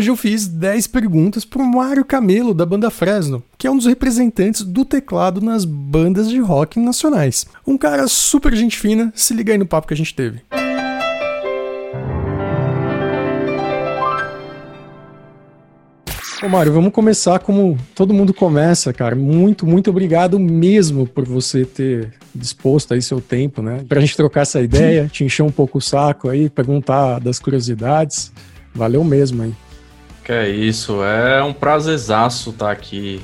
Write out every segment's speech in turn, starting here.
hoje eu fiz 10 perguntas pro Mário Camelo, da banda Fresno, que é um dos representantes do teclado nas bandas de rock nacionais. Um cara super gente fina, se liga aí no papo que a gente teve. Ô Mário, vamos começar como todo mundo começa, cara. Muito, muito obrigado mesmo por você ter disposto aí seu tempo, né? Pra gente trocar essa ideia, te encher um pouco o saco aí, perguntar das curiosidades. Valeu mesmo aí. Que é isso, é um prazerzaço estar aqui.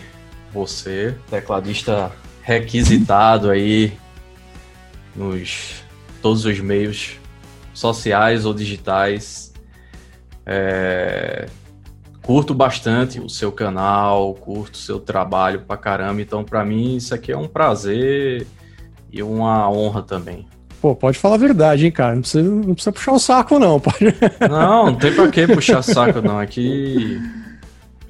Você, tecladista requisitado aí nos todos os meios sociais ou digitais. É, curto bastante o seu canal, curto o seu trabalho pra caramba. Então, para mim, isso aqui é um prazer e uma honra também. Pô, pode falar a verdade, hein, cara. Não precisa, não precisa puxar o saco, não. Pode... Não, não tem pra que puxar saco, não. Aqui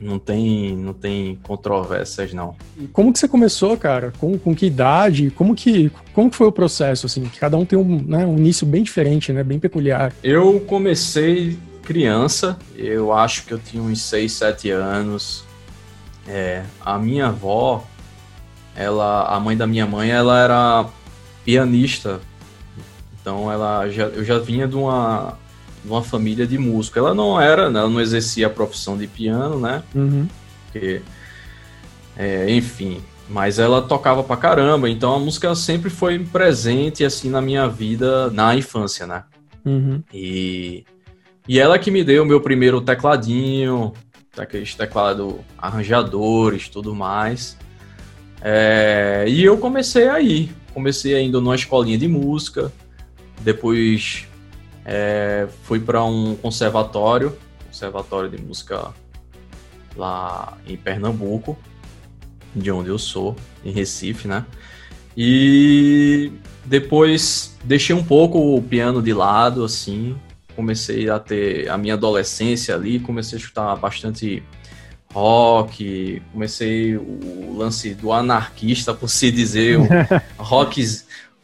não tem, não tem controvérsias, não. E como que você começou, cara? Com, com que idade? Como que, como que foi o processo, assim? Cada um tem um, né, um início bem diferente, né? Bem peculiar. Eu comecei criança, eu acho que eu tinha uns 6, 7 anos. É, a minha avó, ela, a mãe da minha mãe, ela era pianista. Então ela já, eu já vinha de uma, de uma família de músico. Ela não era, né, ela não exercia a profissão de piano, né? Uhum. Porque, é, enfim, mas ela tocava pra caramba, então a música sempre foi presente assim na minha vida na infância, né? Uhum. E e ela que me deu o meu primeiro tecladinho, aqueles teclado arranjadores, tudo mais. É, e eu comecei aí, comecei ainda numa escolinha de música, depois é, fui para um conservatório, conservatório de música lá em Pernambuco, de onde eu sou, em Recife, né? E depois deixei um pouco o piano de lado, assim, comecei a ter a minha adolescência ali, comecei a escutar bastante rock, comecei o lance do anarquista, por se dizer, rock,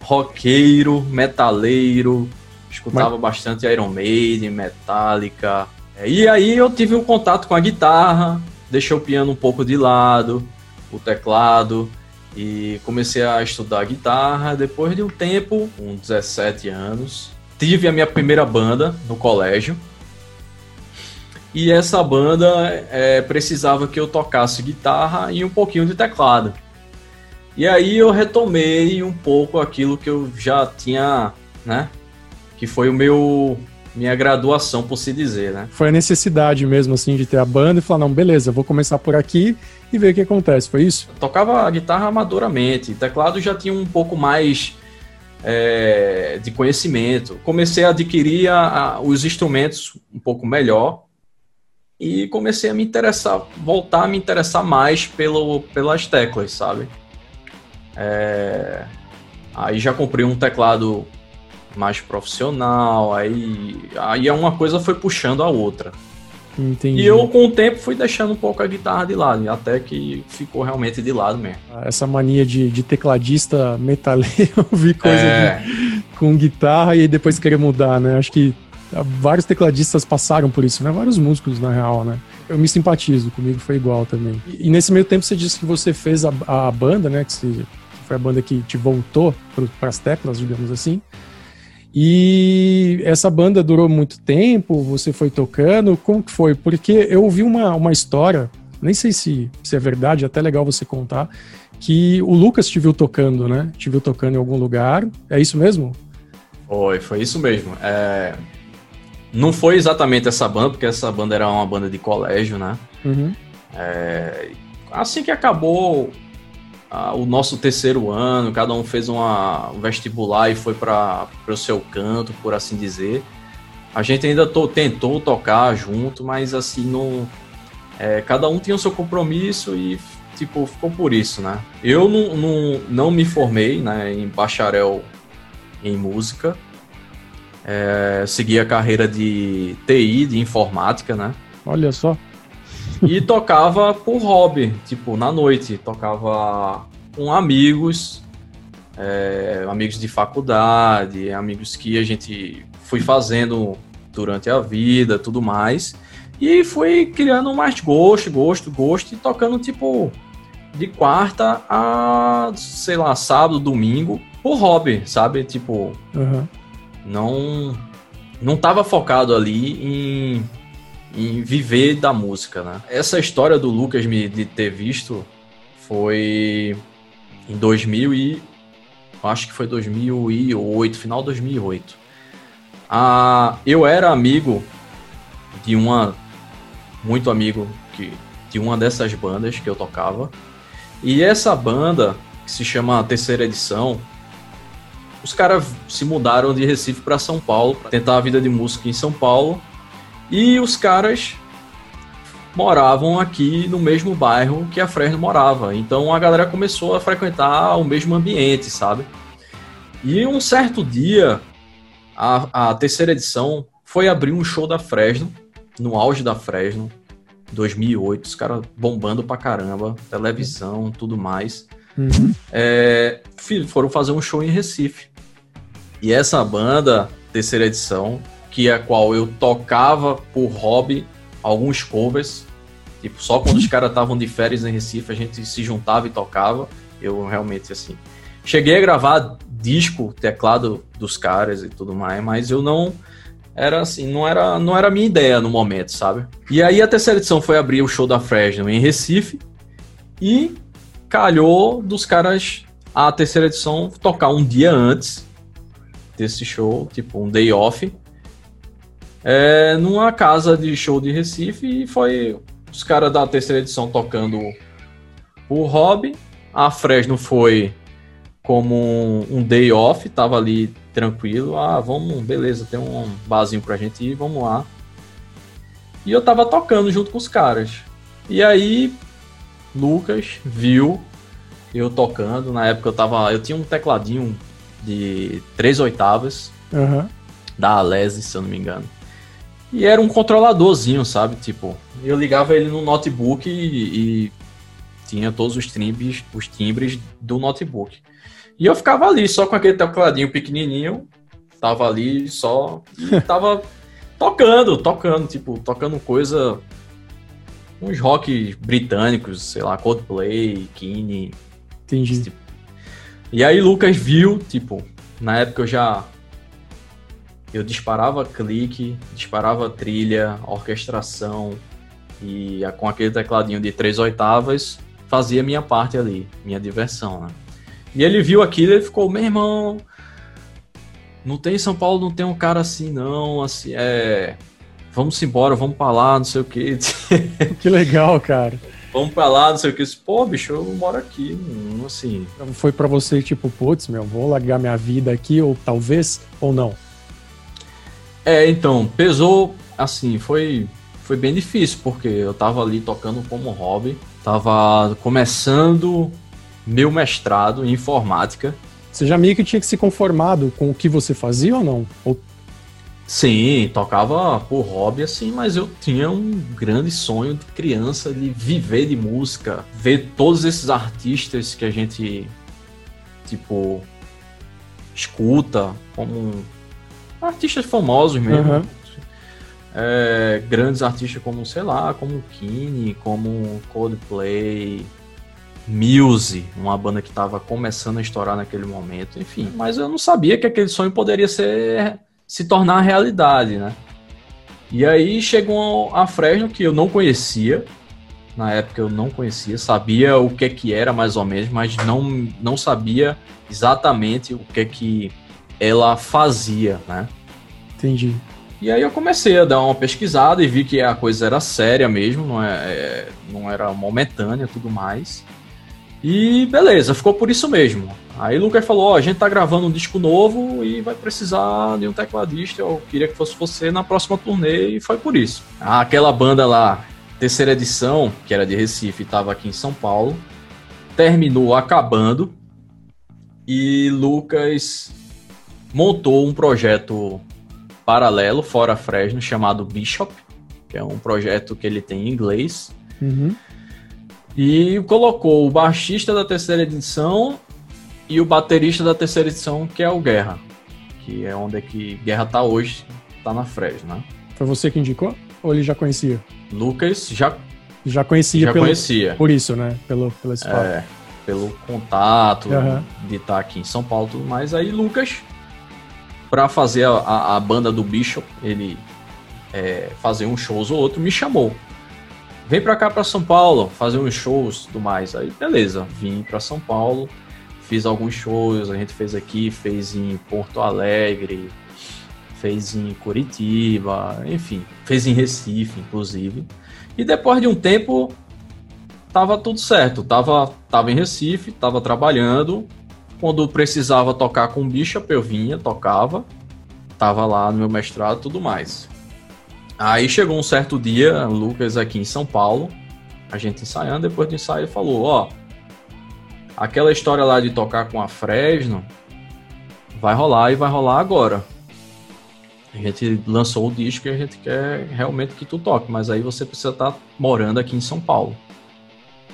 roqueiro, metaleiro, escutava Mas... bastante Iron Maiden, Metallica. E aí eu tive um contato com a guitarra, deixei o piano um pouco de lado, o teclado, e comecei a estudar guitarra. Depois de um tempo, com 17 anos, tive a minha primeira banda no colégio. E essa banda é, precisava que eu tocasse guitarra e um pouquinho de teclado. E aí eu retomei um pouco aquilo que eu já tinha, né? Que foi o meu minha graduação, por se dizer, né? Foi a necessidade mesmo, assim, de ter a banda e falar, não, beleza, vou começar por aqui e ver o que acontece, foi isso? Eu tocava a guitarra amadoramente, teclado já tinha um pouco mais é, de conhecimento. Comecei a adquirir a, a, os instrumentos um pouco melhor e comecei a me interessar, voltar a me interessar mais pelo, pelas teclas, sabe? É, aí já comprei um teclado mais profissional, aí, aí uma coisa foi puxando a outra. Entendi. E eu, com o tempo, fui deixando um pouco a guitarra de lado, até que ficou realmente de lado mesmo. Essa mania de, de tecladista metaleiro, ouvir coisa é. de, com guitarra e depois querer mudar, né? Acho que vários tecladistas passaram por isso, né? Vários músicos, na real, né? Eu me simpatizo, comigo foi igual também. E, e nesse meio tempo você disse que você fez a, a banda, né? Que, que foi a banda que te voltou para as teclas, digamos assim. E essa banda durou muito tempo, você foi tocando, como que foi? Porque eu ouvi uma, uma história, nem sei se, se é verdade, é até legal você contar, que o Lucas te viu tocando, né? Te viu tocando em algum lugar, é isso mesmo? Foi, foi isso mesmo. É... Não foi exatamente essa banda, porque essa banda era uma banda de colégio, né? Uhum. É... Assim que acabou o nosso terceiro ano, cada um fez uma, um vestibular e foi para o seu canto, por assim dizer. A gente ainda to, tentou tocar junto, mas assim, não, é, cada um tinha o seu compromisso e tipo, ficou por isso, né? Eu não, não, não me formei né, em bacharel em música, é, segui a carreira de TI, de informática, né? Olha só. E tocava por hobby, tipo, na noite. Tocava com amigos, é, amigos de faculdade, amigos que a gente foi fazendo durante a vida, tudo mais. E fui criando mais gosto, gosto, gosto, e tocando tipo de quarta a, sei lá, sábado, domingo, por hobby, sabe? Tipo, uhum. não não tava focado ali em, em viver da música, né? Essa história do Lucas me de ter visto foi em 2000 e acho que foi 2008, final de 2008. Ah, eu era amigo de uma muito amigo que de uma dessas bandas que eu tocava. E essa banda, que se chama Terceira Edição, os caras se mudaram de Recife para São Paulo, para tentar a vida de música em São Paulo. E os caras moravam aqui no mesmo bairro que a Fresno morava. Então a galera começou a frequentar o mesmo ambiente, sabe? E um certo dia, a, a terceira edição foi abrir um show da Fresno, no auge da Fresno, 2008, os caras bombando pra caramba, televisão, tudo mais. Uhum. É, foram fazer um show em Recife. E essa banda, terceira edição, que é a qual eu tocava por hobby alguns covers, tipo, só quando os caras estavam de férias em Recife, a gente se juntava e tocava. Eu realmente, assim, cheguei a gravar disco, teclado dos caras e tudo mais, mas eu não era assim, não era, não era a minha ideia no momento, sabe? E aí a terceira edição foi abrir o show da Fresno em Recife e calhou dos caras a terceira edição tocar um dia antes desse show, tipo um day off, é, numa casa de show de Recife e foi os caras da terceira edição tocando o hobby. A Fresno foi como um, um day off, tava ali tranquilo. Ah, vamos, beleza, tem um barzinho pra gente ir, vamos lá. E eu tava tocando junto com os caras. E aí, Lucas viu eu tocando. Na época eu tava. Eu tinha um tecladinho de três oitavas. Uhum. Da Alese, se eu não me engano. E era um controladorzinho, sabe? Tipo, eu ligava ele no notebook e, e tinha todos os timbres, os timbres do notebook. E eu ficava ali, só com aquele tecladinho pequenininho, tava ali só, e tava tocando, tocando, tipo, tocando coisa, uns rock britânicos, sei lá, Coldplay, Kine. Entendi. Tipo. E aí Lucas viu, tipo, na época eu já eu disparava clique, disparava trilha, orquestração e com aquele tecladinho de três oitavas fazia minha parte ali, minha diversão, né? E ele viu aquilo e ele ficou, meu irmão, não tem em São Paulo, não tem um cara assim, não, assim, é. Vamos embora, vamos pra lá, não sei o que. Que legal, cara. Vamos pra lá, não sei o que. Pô, bicho, eu moro aqui, assim. Foi para você, tipo, putz, meu, vou largar minha vida aqui, ou talvez, ou não? É, então, pesou, assim, foi, foi bem difícil, porque eu tava ali tocando como hobby, tava começando meu mestrado em informática. Você já meio que tinha que se conformado com o que você fazia ou não? Ou... Sim, tocava por hobby assim, mas eu tinha um grande sonho de criança de viver de música, ver todos esses artistas que a gente tipo escuta como artistas famosos mesmo. Uhum. É, grandes artistas como, sei lá, como Kine, como Coldplay, Muse, uma banda que estava começando a estourar naquele momento, enfim. Mas eu não sabia que aquele sonho poderia ser se tornar realidade, né? E aí chegou a Fresno que eu não conhecia, na época eu não conhecia, sabia o que que era mais ou menos, mas não, não sabia exatamente o que que ela fazia, né? Entendi. E aí eu comecei a dar uma pesquisada e vi que a coisa era séria mesmo, não, é, é não era momentânea tudo mais. E beleza, ficou por isso mesmo. Aí o Lucas falou: Ó, a gente tá gravando um disco novo e vai precisar de um tecladista. Eu queria que fosse você na próxima turnê, e foi por isso. Aquela banda lá, terceira edição, que era de Recife, estava aqui em São Paulo, terminou acabando e Lucas montou um projeto paralelo, fora Fresno, chamado Bishop, que é um projeto que ele tem em inglês. Uhum. E colocou o baixista da terceira edição e o baterista da terceira edição, que é o Guerra. Que é onde é que Guerra tá hoje, tá na Fresno, né? Foi você que indicou? ou ele já conhecia? Lucas já já conhecia, já pelo, conhecia. por isso, né? Pelo, pelo é, pelo contato uhum. de estar aqui em São Paulo, tudo mais. Aí Lucas, para fazer a, a, a, banda do Bishop, ele é, fazer uns shows ou outro, me chamou. Vem para cá para São Paulo, fazer uns shows, tudo mais. Aí beleza, vim para São Paulo, fiz alguns shows, a gente fez aqui, fez em Porto Alegre, fez em Curitiba, enfim, fez em Recife, inclusive. E depois de um tempo, tava tudo certo. Tava, tava em Recife, tava trabalhando. Quando precisava tocar com Bishop, eu vinha, tocava. Tava lá no meu mestrado e tudo mais. Aí chegou um certo dia, o Lucas aqui em São Paulo, a gente ensaiando, depois do ensaio falou, ó, aquela história lá de tocar com a Fresno vai rolar e vai rolar agora. A gente lançou o disco e a gente quer realmente que tu toque, mas aí você precisa estar tá morando aqui em São Paulo.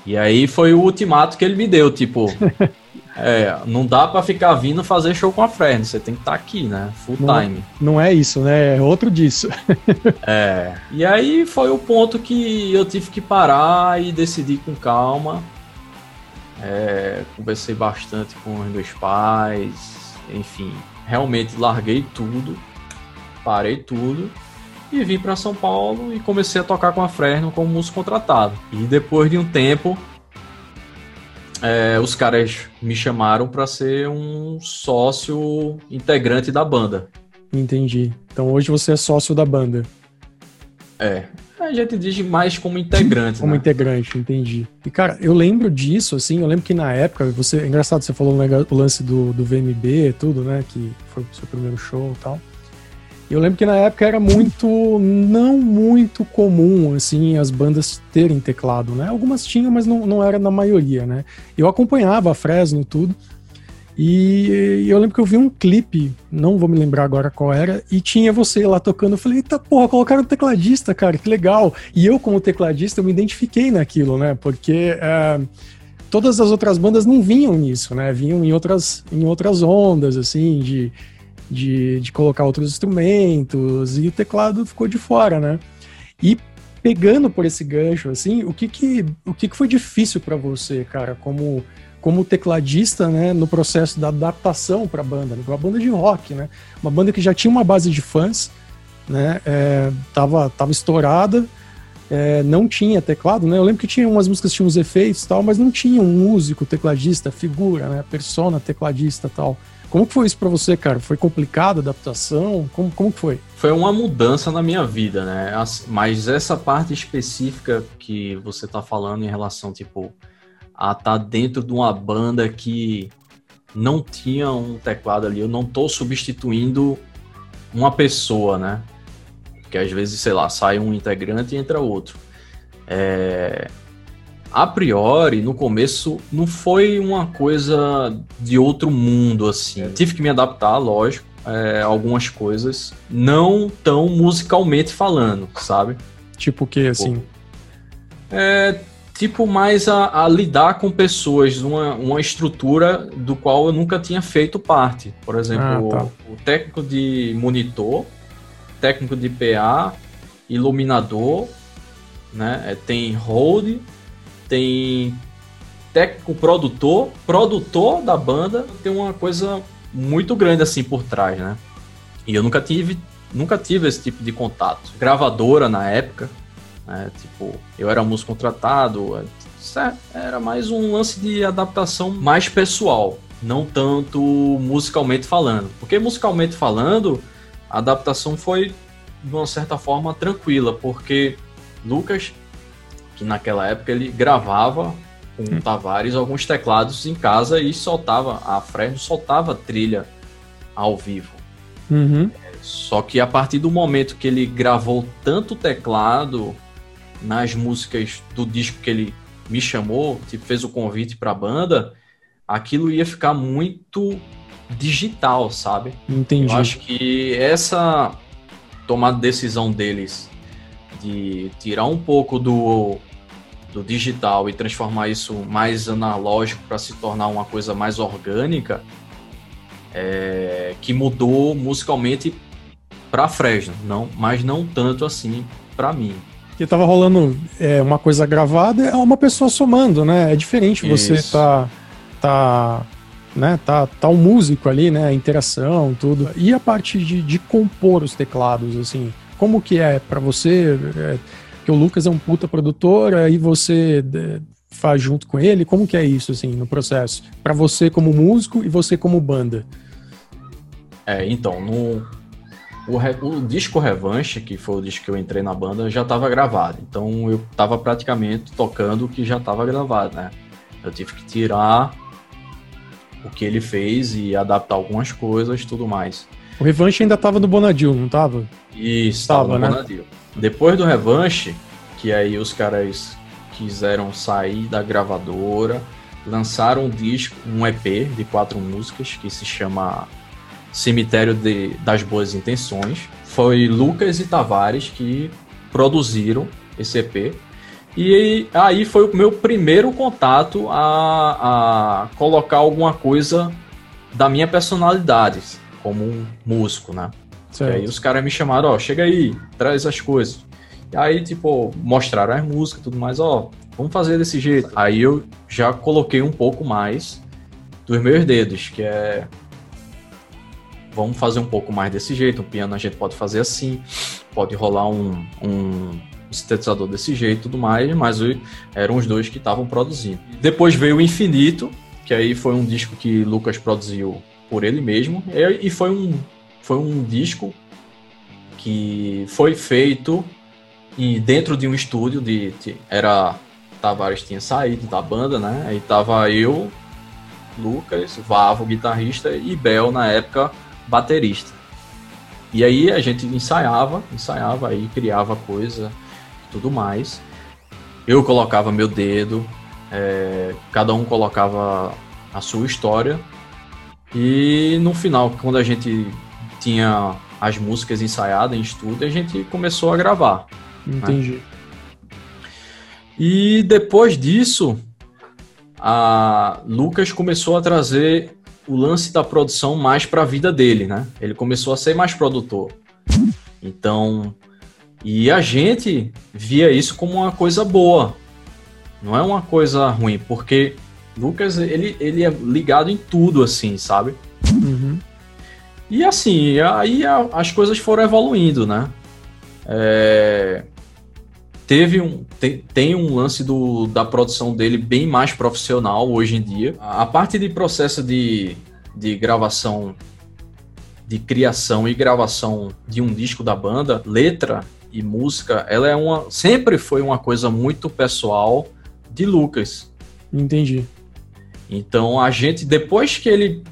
E aí foi o ultimato que ele me deu, tipo, é, não dá para ficar vindo fazer show com a Fresno, você tem que estar tá aqui, né? Full não, time. Não é isso, né? É outro disso. é. E aí foi o ponto que eu tive que parar e decidir com calma. É, conversei bastante com os meus pais, enfim, realmente larguei tudo parei tudo e vim para São Paulo e comecei a tocar com a Fresno como músico contratado. E depois de um tempo, é, os caras me chamaram para ser um sócio integrante da banda. Entendi. Então hoje você é sócio da banda. É. A gente diz mais como integrante. como né? integrante, entendi. E cara, eu lembro disso, assim, eu lembro que na época, você. É engraçado, você falou o lance do, do VMB, tudo, né? Que foi o seu primeiro show e tal. Eu lembro que na época era muito, não muito comum, assim, as bandas terem teclado, né? Algumas tinham, mas não, não era na maioria, né? Eu acompanhava a Fresno tudo, e eu lembro que eu vi um clipe, não vou me lembrar agora qual era, e tinha você lá tocando. Eu falei, eita porra, colocaram tecladista, cara, que legal. E eu, como tecladista, eu me identifiquei naquilo, né? Porque é, todas as outras bandas não vinham nisso, né? Vinham em outras, em outras ondas, assim, de de, de colocar outros instrumentos, e o teclado ficou de fora, né? E pegando por esse gancho, assim, o que que, o que, que foi difícil para você, cara, como, como tecladista, né, no processo da adaptação para a banda, né? uma banda de rock, né? Uma banda que já tinha uma base de fãs, né? É, tava, tava estourada, é, não tinha teclado, né? Eu lembro que tinha umas músicas tinham os efeitos tal, mas não tinha um músico, tecladista, figura, né? Persona, tecladista tal. Como foi isso para você, cara? Foi complicado a adaptação? Como, como foi? Foi uma mudança na minha vida, né? Mas essa parte específica que você tá falando em relação, tipo, a estar tá dentro de uma banda que não tinha um teclado ali, eu não tô substituindo uma pessoa, né? Porque às vezes, sei lá, sai um integrante e entra outro. É, a priori, no começo, não foi uma coisa de outro mundo, assim. É. Tive que me adaptar, lógico, é, algumas coisas, não tão musicalmente falando, sabe? Tipo o que, assim? É, tipo mais a, a, lidar com pessoas, uma, uma estrutura do qual eu nunca tinha feito parte. Por exemplo, ah, tá. o, o técnico de monitor, técnico de PA, iluminador, né? É, tem hold, tem técnico produtor, produtor da banda, tem uma coisa muito grande assim por trás, né? E eu nunca tive, nunca tive esse tipo de contato. Gravadora na época, né? Tipo, eu era músico contratado, era mais um lance de adaptação mais pessoal, não tanto musicalmente falando. Porque musicalmente falando, a adaptação foi de uma certa forma tranquila, porque Lucas que naquela época ele gravava com hum. Tavares alguns teclados em casa e soltava, a Fresno soltava trilha ao vivo. Uhum. Só que a partir do momento que ele gravou tanto teclado nas músicas do disco que ele me chamou, tipo, fez o convite para a banda, aquilo ia ficar muito digital, sabe? Entendi. Eu acho que essa tomada de decisão deles de tirar um pouco do do digital e transformar isso mais analógico para se tornar uma coisa mais orgânica, é, que mudou musicalmente para Fresno, não, mas não tanto assim para mim. Que tava rolando é, uma coisa gravada, é uma pessoa somando, né? É diferente você Isso. tá, tá, né? Tá, tá um músico ali, né? A interação, tudo. E a parte de, de compor os teclados, assim, como que é para você? É, que o Lucas é um puta produtor, aí você é, faz junto com ele? Como que é isso, assim, no processo? para você como músico e você como banda? É, então, no, o, o, disco Revanche, que foi o disco que eu entrei na banda, já estava gravado. Então eu estava praticamente tocando o que já estava gravado, né? Eu tive que tirar o que ele fez e adaptar algumas coisas tudo mais. O Revanche ainda estava no Bonadil, não estava? Isso, estava no né? Bonadil. Depois do Revanche, que aí os caras quiseram sair da gravadora, lançaram um disco, um EP de quatro músicas que se chama Cemitério de, das Boas Intenções. Foi Lucas e Tavares que produziram esse EP. E aí foi o meu primeiro contato a, a colocar alguma coisa da minha personalidade como um músico, né? E aí os caras me chamaram, ó, chega aí, traz as coisas. E aí, tipo, mostraram as músicas e tudo mais, ó, vamos fazer desse jeito. Aí eu já coloquei um pouco mais dos meus dedos, que é vamos fazer um pouco mais desse jeito. Um piano a gente pode fazer assim, pode rolar um, um sintetizador desse jeito e tudo mais, mas eram os dois que estavam produzindo. Depois veio o Infinito, que aí foi um disco que Lucas produziu por ele mesmo, e foi um, foi um disco que foi feito e dentro de um estúdio de, de era Tavares tinha saído da banda, né? Aí tava eu, Lucas, Vavo, guitarrista e Bel na época baterista. E aí a gente ensaiava, ensaiava aí, criava coisa tudo mais. Eu colocava meu dedo, é, cada um colocava a sua história. E no final, quando a gente tinha as músicas ensaiadas em estúdio, a gente começou a gravar. Né? Entendi. Né? E depois disso, a Lucas começou a trazer o lance da produção mais para a vida dele, né? Ele começou a ser mais produtor. Então, e a gente via isso como uma coisa boa. Não é uma coisa ruim, porque Lucas, ele, ele é ligado em tudo, assim, sabe? E assim, aí as coisas foram evoluindo, né? É... Teve um, tem, tem um lance do, da produção dele bem mais profissional hoje em dia. A parte de processo de, de gravação, de criação e gravação de um disco da banda, letra e música, ela é uma sempre foi uma coisa muito pessoal de Lucas. Entendi. Então a gente depois que ele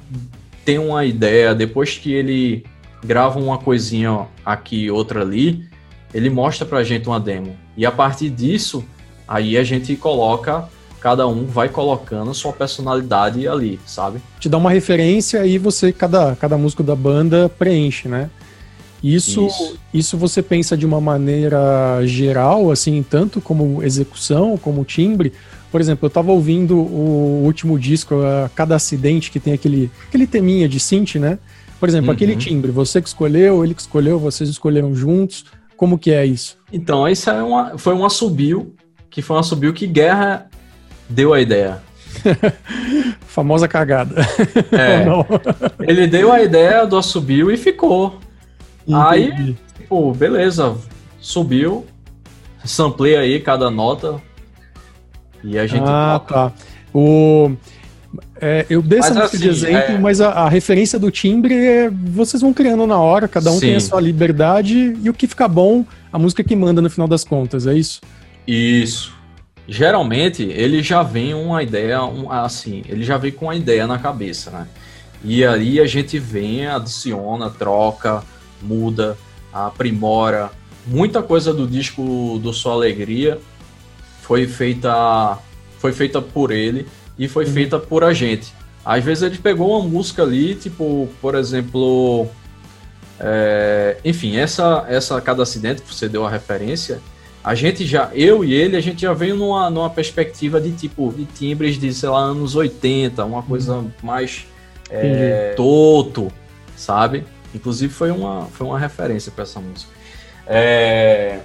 tem uma ideia, depois que ele grava uma coisinha aqui outra ali, ele mostra pra gente uma demo. E a partir disso, aí a gente coloca, cada um vai colocando sua personalidade ali, sabe? Te dá uma referência e você, cada, cada músico da banda preenche, né? Isso, isso, isso você pensa de uma maneira geral, assim, tanto como execução, como timbre. Por exemplo, eu estava ouvindo o último disco, Cada Acidente, que tem aquele, aquele teminha de synth, né? Por exemplo, uhum. aquele timbre, você que escolheu, ele que escolheu, vocês escolheram juntos. Como que é isso? Então, isso é uma, foi um assobio, que foi um assobio que Guerra deu a ideia. Famosa cagada. É, ele deu a ideia do assobio e ficou. Entendi. Aí, pô, beleza, subiu, samplei aí cada nota e a gente ah, toca. tá. O... É, eu dei essa assim, de exemplo, é... mas a, a, referência do timbre é, vocês vão criando na hora, cada um Sim. tem a sua liberdade e o que fica bom, a música que manda no final das contas, é isso? Isso. Geralmente ele já vem uma ideia, um, assim, ele já vem com uma ideia na cabeça, né? E aí a gente vem, adiciona, troca, muda, aprimora. Muita coisa do disco do Sua Alegria foi feita foi feita por ele e foi uhum. feita por a gente. Às vezes ele pegou uma música ali, tipo, por exemplo, é, enfim, essa essa cada acidente que você deu a referência, a gente já, eu e ele, a gente já veio numa, numa perspectiva de tipo de timbres de sei lá anos 80, uma coisa uhum. mais é, toto, sabe? Inclusive foi uma foi uma referência para essa música. É,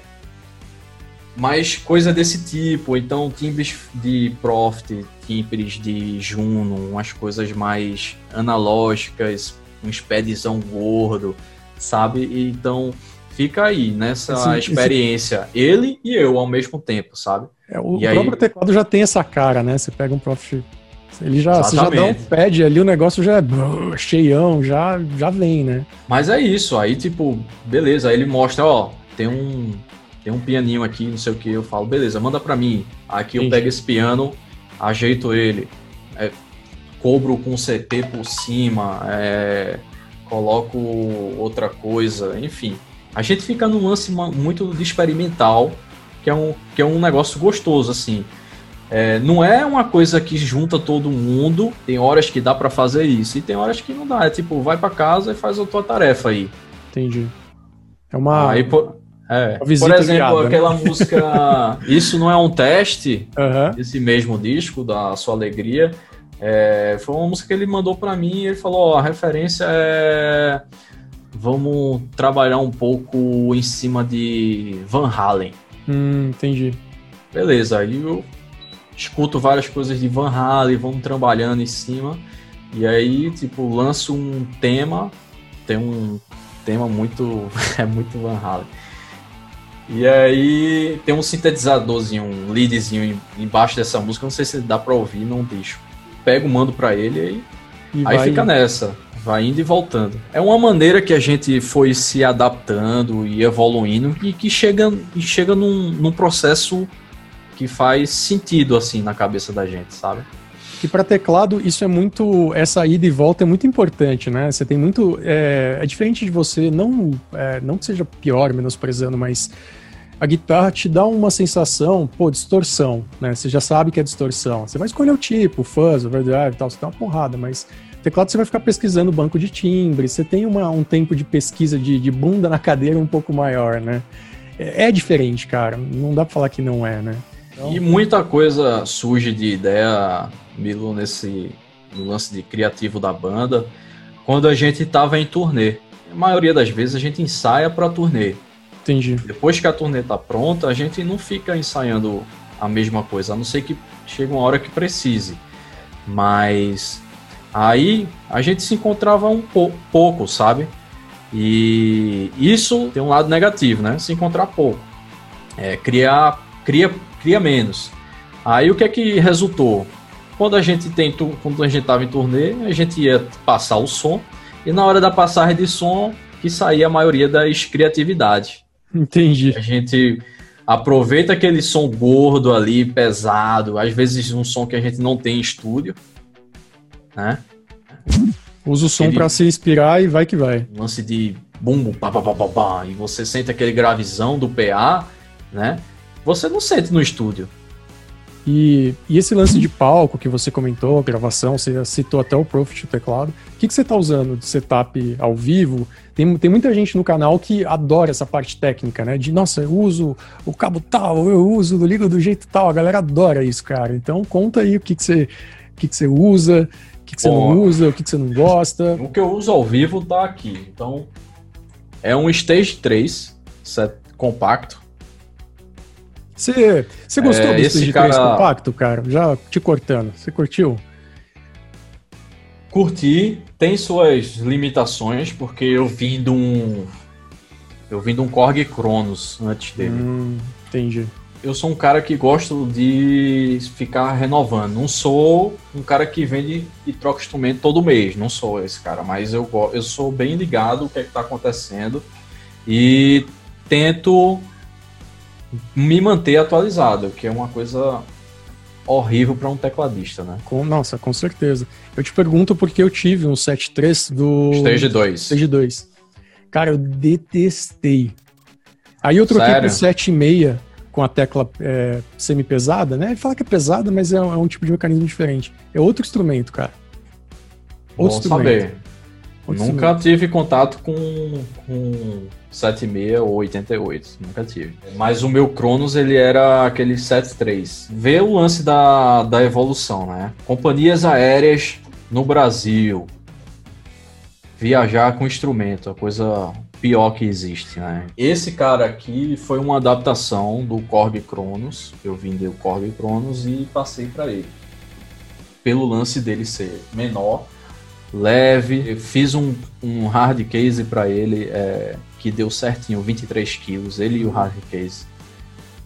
mais coisa desse tipo, então timbres de Profit, timbres de Juno, umas coisas mais analógicas, um spedzão gordo, sabe? Então fica aí nessa esse, experiência, esse... ele e eu ao mesmo tempo, sabe? É, o, o próprio teclado já tem essa cara, né? Você pega um Profit ele já, você já dá um pad ali, o negócio já é cheião, já, já vem, né? Mas é isso, aí tipo, beleza, aí ele mostra, ó, tem um, tem um pianinho aqui, não sei o que, eu falo, beleza, manda pra mim. Aqui eu pego esse piano, ajeito ele, é, cobro com CP por cima, é, coloco outra coisa, enfim. A gente fica num lance muito de experimental, que é um, que é um negócio gostoso, assim. É, não é uma coisa que junta todo mundo. Tem horas que dá para fazer isso e tem horas que não dá. É tipo, vai para casa e faz a tua tarefa aí. Entendi. É uma. Aí, é, por exemplo, guiada, né? aquela né? música Isso Não É um Teste, uhum. esse mesmo disco, da Sua Alegria. É, foi uma música que ele mandou para mim e ele falou: ó, a referência é. Vamos trabalhar um pouco em cima de Van Halen. Hum, entendi. Beleza, aí eu escuto várias coisas de Van Halen, vamos trabalhando em cima. E aí, tipo, lanço um tema, tem um tema muito. é muito Van Halen. E aí tem um sintetizadorzinho, um leadzinho embaixo dessa música, não sei se dá pra ouvir, não deixo. Pego, mando pra ele aí, e aí fica nessa, vai indo e voltando. É uma maneira que a gente foi se adaptando e evoluindo e que chega, e chega num, num processo que faz sentido assim na cabeça da gente, sabe? Que para teclado isso é muito essa ida e volta é muito importante, né? Você tem muito é, é diferente de você não é, não que seja pior menosprezando, mas a guitarra te dá uma sensação, pô, distorção, né? Você já sabe que é distorção. Você vai escolher o tipo, fuzz, overdrive e tal, você dá uma porrada, mas teclado você vai ficar pesquisando banco de timbre, você tem uma, um tempo de pesquisa de, de bunda na cadeira um pouco maior, né? É, é diferente, cara. Não dá pra falar que não é, né? Então, e muita coisa surge de ideia, Milo, nesse no lance de criativo da banda, quando a gente estava em turnê. A maioria das vezes a gente ensaia para turnê. Entendi. Depois que a turnê tá pronta, a gente não fica ensaiando a mesma coisa, a não ser que chegue uma hora que precise. Mas aí a gente se encontrava um pouco, sabe? E isso tem um lado negativo, né? Se encontrar pouco. É, criar, cria cria menos. Aí o que é que resultou? Quando a gente tem quando a gente tava em turnê, a gente ia passar o som e na hora da passagem de som que saía a maioria das criatividades. Entendi. A gente aproveita aquele som gordo ali, pesado, às vezes um som que a gente não tem em estúdio, né? Usa o som para se inspirar e vai que vai. lance de bumbo, pá, pá, pá, pá, pá, e você sente aquele gravizão do PA, né? você não sente no estúdio. E, e, esse lance de palco que você comentou, gravação, você citou até o Profit, o teclado. O que, que você está usando de setup ao vivo? Tem, tem muita gente no canal que adora essa parte técnica, né? De, nossa, eu uso o cabo tal, eu uso, do ligo do jeito tal. A galera adora isso, cara. Então conta aí o que, que, você, o que, que você usa, o que, que você Bom, não usa, o que, que você não gosta. O que eu uso ao vivo tá aqui. Então, é um Stage 3, set compacto, você, você gostou é, do Stage cara... 3 compacto, cara? Já te cortando. Você curtiu? Curti. Tem suas limitações, porque eu vim de um. Eu vim de um Korg Cronos antes dele. Hum, entendi. Eu sou um cara que gosto de ficar renovando. Não sou um cara que vende e troca instrumento todo mês. Não sou esse cara, mas eu, eu sou bem ligado o que é está acontecendo e tento me manter atualizado, que é uma coisa horrível para um tecladista, né? Com, nossa, com certeza. Eu te pergunto porque eu tive um 7.3 do... Stage 2. Stage 2. Cara, eu detestei. Aí eu troquei Sério? pro 7.6 com a tecla é, semi-pesada, né? Ele fala que é pesada, mas é, é, um tipo de mecanismo diferente. É outro instrumento, cara. Outro Bom instrumento. saber. Outro Nunca instrumento. tive contato com, com 76 ou 88, nunca tive. Mas o meu Cronos, ele era aquele 73. Vê o lance da, da evolução, né? Companhias aéreas no Brasil. Viajar com instrumento, a coisa pior que existe, né? Esse cara aqui foi uma adaptação do Korg Kronos. Eu vim do Korg Kronos e passei para ele. Pelo lance dele ser menor, leve, eu fiz um, um hard case para ele é, que deu certinho, 23 quilos, ele e o hard case.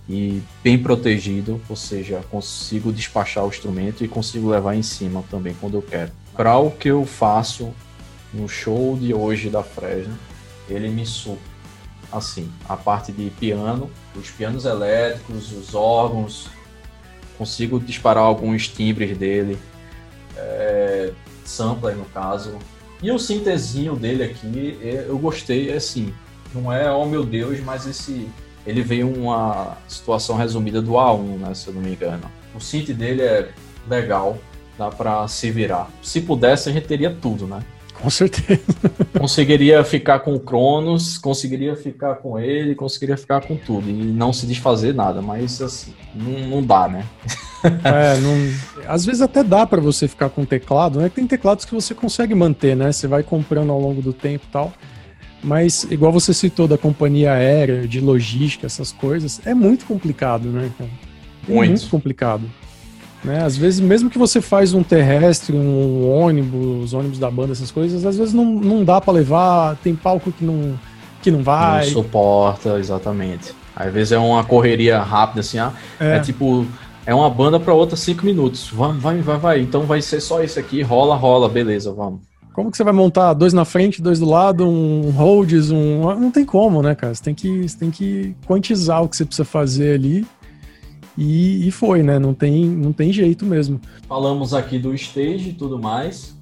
E bem protegido, ou seja, consigo despachar o instrumento e consigo levar em cima também quando eu quero. Para o que eu faço no show de hoje da Fresno, ele me supre. Assim, a parte de piano, os pianos elétricos, os órgãos, consigo disparar alguns timbres dele, é, sampler no caso. E o sintezinho dele aqui, é, eu gostei, é assim, não é, oh meu Deus, mas esse ele veio uma situação resumida do A1, né, se eu não me engano. O synth dele é legal, dá para se virar. Se pudesse, a gente teria tudo, né? Com certeza. conseguiria ficar com o Cronos, conseguiria ficar com ele, conseguiria ficar com tudo e não se desfazer nada, mas assim, não, não dá, né? É, não... às vezes até dá para você ficar com teclado, né? Tem teclados que você consegue manter, né? Você vai comprando ao longo do tempo e tal. Mas, igual você citou da companhia aérea, de logística, essas coisas, é muito complicado, né, cara? É muito, muito complicado. Né? Às vezes, mesmo que você faz um terrestre, um ônibus, ônibus da banda, essas coisas, às vezes não, não dá para levar, tem palco que não, que não vai. Não suporta, exatamente. Às vezes é uma correria rápida, assim, ah, é. é tipo, é uma banda para outra cinco minutos. Vai, vai, vai. Então vai ser só isso aqui, rola, rola, beleza, vamos. Como que você vai montar dois na frente, dois do lado, um holds, um. Não tem como, né, cara? Você tem que, você tem que quantizar o que você precisa fazer ali. E, e foi, né? Não tem, não tem jeito mesmo. Falamos aqui do stage e tudo mais.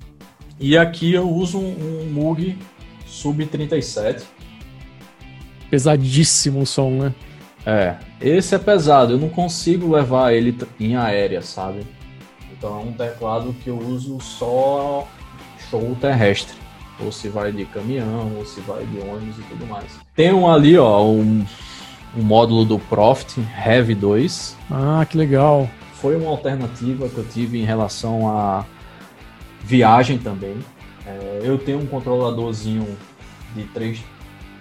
E aqui eu uso um, um Moog Sub 37. Pesadíssimo o som, né? É, esse é pesado, eu não consigo levar ele em aérea, sabe? Então é um teclado que eu uso só show terrestre. Ou se vai de caminhão, ou se vai de ônibus e tudo mais. Tem um ali, ó, um, um módulo do Profit Heavy 2. Ah, que legal. Foi uma alternativa que eu tive em relação a viagem também. É, eu tenho um controladorzinho de 3,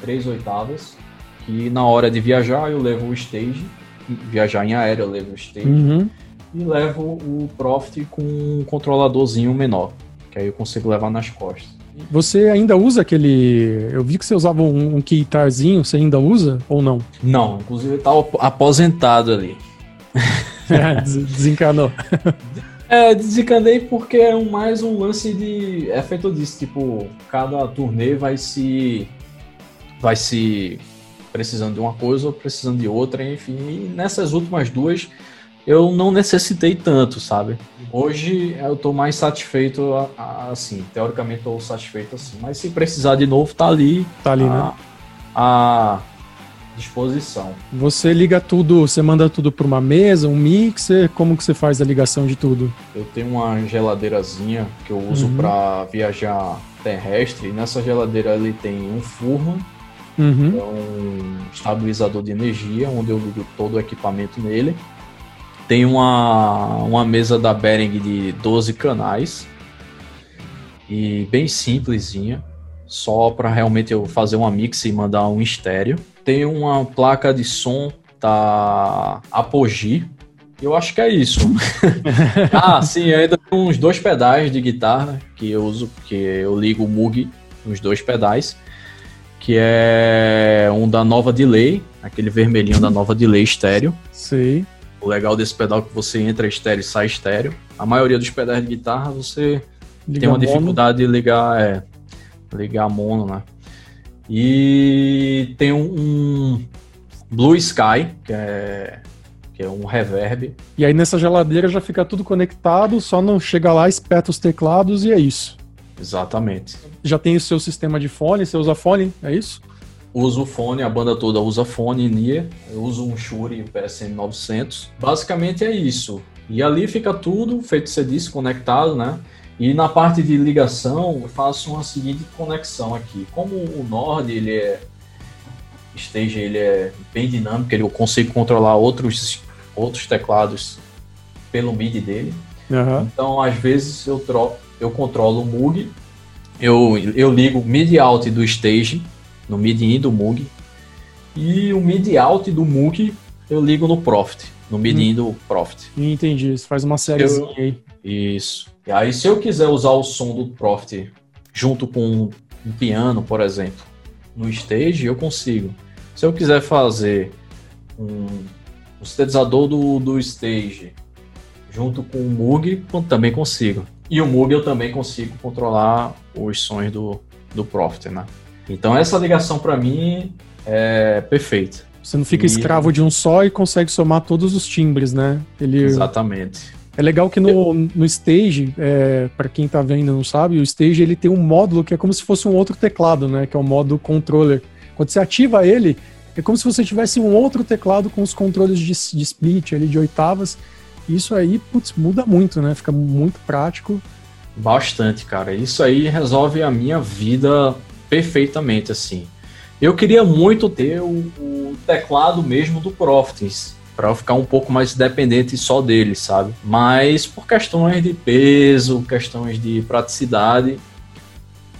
3 oitavas, que na hora de viajar eu levo o stage, viajar em aéreo eu levo o stage, uhum. e levo o Profit com um controladorzinho menor que aí eu consigo levar nas costas. Você ainda usa aquele. Eu vi que você usava um, um guitarzinho, você ainda usa ou não? Não, inclusive tá aposentado ali. É, desencanou. É, desencanei porque é mais um lance de. É feito disso, tipo, cada turnê vai se. Vai se precisando de uma coisa ou precisando de outra, enfim. E nessas últimas duas eu não necessitei tanto, sabe? Hoje eu tô mais satisfeito assim, teoricamente tô satisfeito assim, mas se precisar de novo, tá ali. Tá ali, a, né? A disposição. Você liga tudo, você manda tudo para uma mesa, um mixer, como que você faz a ligação de tudo? Eu tenho uma geladeirazinha que eu uso uhum. para viajar terrestre, nessa geladeira ele tem um Furman, uhum. é um estabilizador de energia, onde eu ligo todo o equipamento nele. Tem uma, uma mesa da Behring de 12 canais e bem simplesinha, só para realmente eu fazer uma mix e mandar um estéreo. Tem uma placa de som da Apogee. Eu acho que é isso. ah, sim, ainda tem uns dois pedais de guitarra que eu uso, que eu ligo o Moog nos dois pedais, que é um da Nova Delay, aquele vermelhinho da Nova Delay estéreo. Sim. O legal desse pedal é que você entra estéreo e sai estéreo. A maioria dos pedais de guitarra você Liga tem uma mono. dificuldade de ligar, é, ligar mono, né? E tem um, um Blue Sky, que é que é um reverb. E aí nessa geladeira já fica tudo conectado, só não chega lá, espeta os teclados e é isso. Exatamente. Já tem o seu sistema de fone, você usa fone, é isso? Uso fone, a banda toda usa fone Nia, eu uso um Shure PSM 900. Basicamente é isso. E ali fica tudo, feito você disse, conectado, né? E na parte de ligação, eu faço uma seguinte conexão aqui. Como o Nord, ele é stage, ele é bem dinâmico, ele eu consigo controlar outros outros teclados pelo MIDI dele. Uhum. Então, às vezes eu troco, eu controlo o Moog, eu eu ligo MIDI out do stage no MIDI-in do Moog. E o MIDI-out do Moog eu ligo no Profit, no MIDI-in hum. do Profit. Entendi, você faz uma série aí. Isso. E aí se eu quiser usar o som do Profit junto com um piano, por exemplo, no stage, eu consigo. Se eu quiser fazer um, um sintetizador do, do stage junto com o Moog, também consigo. E o Moog eu também consigo controlar os sons do, do Profit, né? Então essa ligação para mim é perfeita. Você não fica e... escravo de um só e consegue somar todos os timbres, né? Ele... Exatamente. É legal que no, no Stage, é, para quem tá vendo e não sabe, o Stage ele tem um módulo que é como se fosse um outro teclado, né? Que é o modo controller. Quando você ativa ele, é como se você tivesse um outro teclado com os controles de, de split ali de oitavas. Isso aí, putz, muda muito, né? Fica muito prático. Bastante, cara. Isso aí resolve a minha vida perfeitamente, assim. Eu queria muito ter o, o teclado mesmo do Profits, para eu ficar um pouco mais dependente só dele, sabe? Mas por questões de peso, questões de praticidade,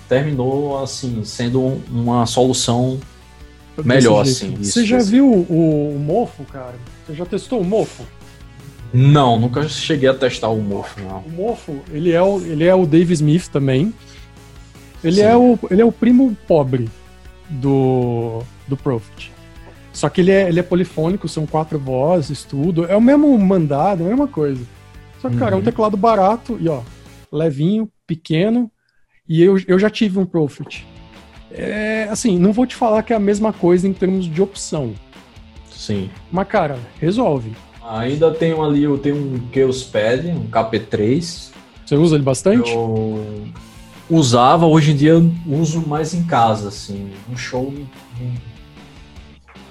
terminou assim sendo uma solução melhor, assim. Isso, Você já isso. viu o, o mofo, cara? Você já testou o mofo? Não, nunca cheguei a testar o Mofo, não. O Mofo, ele é o, ele é o Dave Smith também. Ele é, o, ele é o primo pobre do, do Profit. Só que ele é, ele é polifônico, são quatro vozes, tudo. É o mesmo mandado, é a mesma coisa. Só que, uhum. cara, é um uhum. teclado barato e, ó, levinho, pequeno. E eu, eu já tive um Profit. É, assim, não vou te falar que é a mesma coisa em termos de opção. Sim. Mas, cara, resolve. Ainda tenho ali, eu tenho um Chaospad, um KP3. Você usa ele bastante? Eu usava, hoje em dia uso mais em casa, assim. No show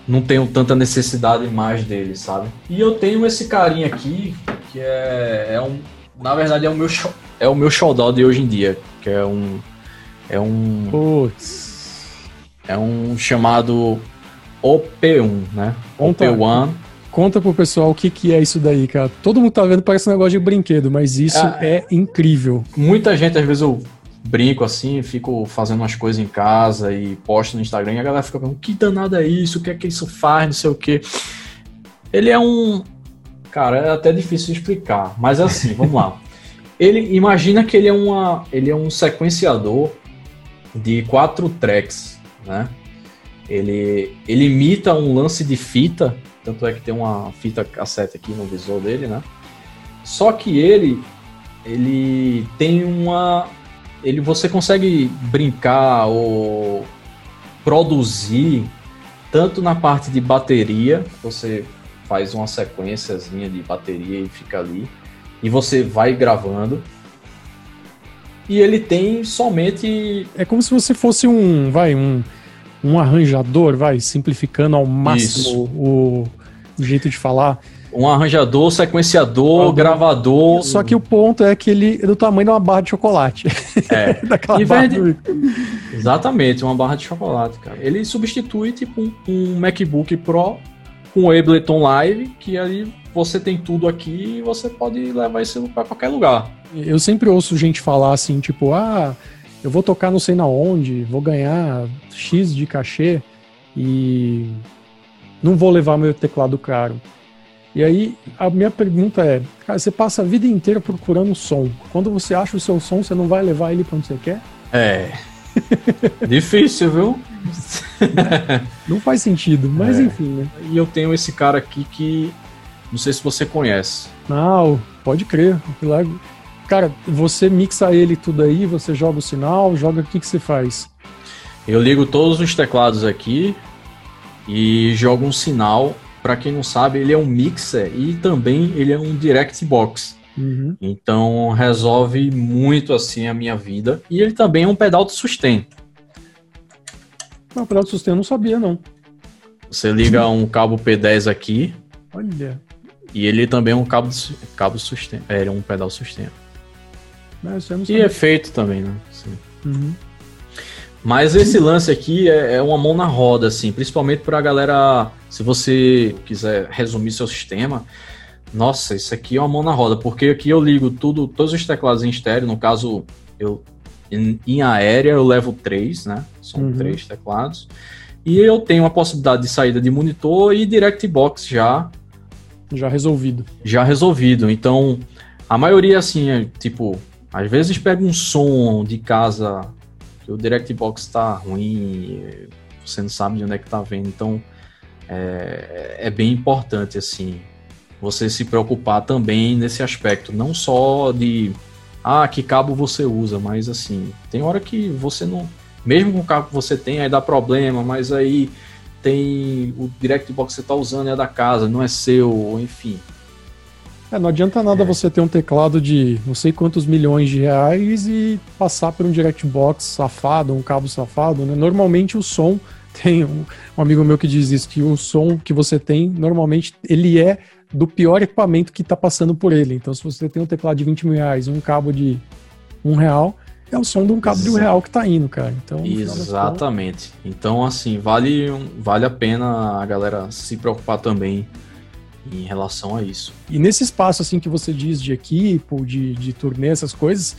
não tenho tanta necessidade mais dele, sabe? E eu tenho esse carinha aqui, que é, é um. Na verdade é o meu é o meu showdown de hoje em dia, que é um. É um. Putz. É um chamado OP1, né? OP1 Conta pro pessoal o que, que é isso daí, cara. Todo mundo tá vendo, parece um negócio de brinquedo, mas isso é, é incrível. Muita gente, às vezes, eu brinco assim, fico fazendo umas coisas em casa e posto no Instagram e a galera fica perguntando: que danado é isso? O que é que isso faz? Não sei o que. Ele é um. Cara, é até difícil de explicar, mas é assim, vamos lá. Ele imagina que ele é, uma, ele é um sequenciador de quatro tracks, né? Ele, ele imita um lance de fita tanto é que tem uma fita cassete aqui no visor dele, né? Só que ele ele tem uma ele você consegue brincar ou produzir tanto na parte de bateria, você faz uma sequênciazinha de bateria e fica ali, e você vai gravando. E ele tem somente é como se você fosse um, vai, um um arranjador, vai, simplificando ao máximo o, o, jeito de falar. Um arranjador, sequenciador, gravador. Só que o ponto é que ele é do tamanho de uma barra de chocolate. É. Daquela barra de... Exatamente, uma barra de chocolate, cara. Ele substitui tipo um, um MacBook Pro com o Ableton Live, que aí você tem tudo aqui e você pode levar isso para qualquer lugar. Eu sempre ouço gente falar assim, tipo, ah, eu vou tocar não sei na onde, vou ganhar X de cachê e não vou levar meu teclado caro. E aí a minha pergunta é, cara, você passa a vida inteira procurando som. Quando você acha o seu som, você não vai levar ele para onde você quer? É. Difícil, viu? não faz sentido, mas é. enfim, né? E eu tenho esse cara aqui que não sei se você conhece. Não, pode crer. Cara, você mixa ele tudo aí, você joga o sinal, joga o que, que você faz? Eu ligo todos os teclados aqui e jogo um sinal. Para quem não sabe, ele é um mixer e também ele é um direct box. Uhum. Então resolve muito assim a minha vida. E ele também é um pedal de sustain. Não, pedal de sustain eu não sabia, não. Você liga um cabo P10 aqui. Olha. E ele também é um cabo, cabo sustain. É, ele é um pedal sustain. E efeito também, né? Uhum. Mas esse lance aqui é, é, uma mão na roda, assim, principalmente para a galera. Se você quiser resumir seu sistema, nossa, isso aqui é uma mão na roda, porque aqui eu ligo tudo, todos os teclados em estéreo. No caso, eu, em, em aérea eu levo três, né? São uhum. três teclados. E eu tenho a possibilidade de saída de monitor e DirectBox já. Já resolvido. Já resolvido. Então, a maioria, assim, é tipo, às vezes pega um som de casa que o DirectBox tá ruim, você não sabe de onde é que tá vendo. Então, é, é bem importante, assim, você se preocupar também nesse aspecto. Não só de, ah, que cabo você usa, mas, assim, tem hora que você não mesmo com o carro que você tem, aí dá problema, mas aí tem o DirectBox que você está usando é da casa, não é seu, enfim. É, não adianta nada é. você ter um teclado de não sei quantos milhões de reais e passar por um DirectBox safado, um cabo safado, né? Normalmente o som tem um, um, amigo meu que diz isso, que o som que você tem, normalmente ele é do pior equipamento que está passando por ele. Então, se você tem um teclado de 20 mil reais um cabo de um real, é o som de um cabo Exato. de um real que tá indo, cara. Então, Exatamente. Então, assim, vale, vale a pena a galera se preocupar também em relação a isso. E nesse espaço, assim, que você diz de equipe, de, de turnê, essas coisas,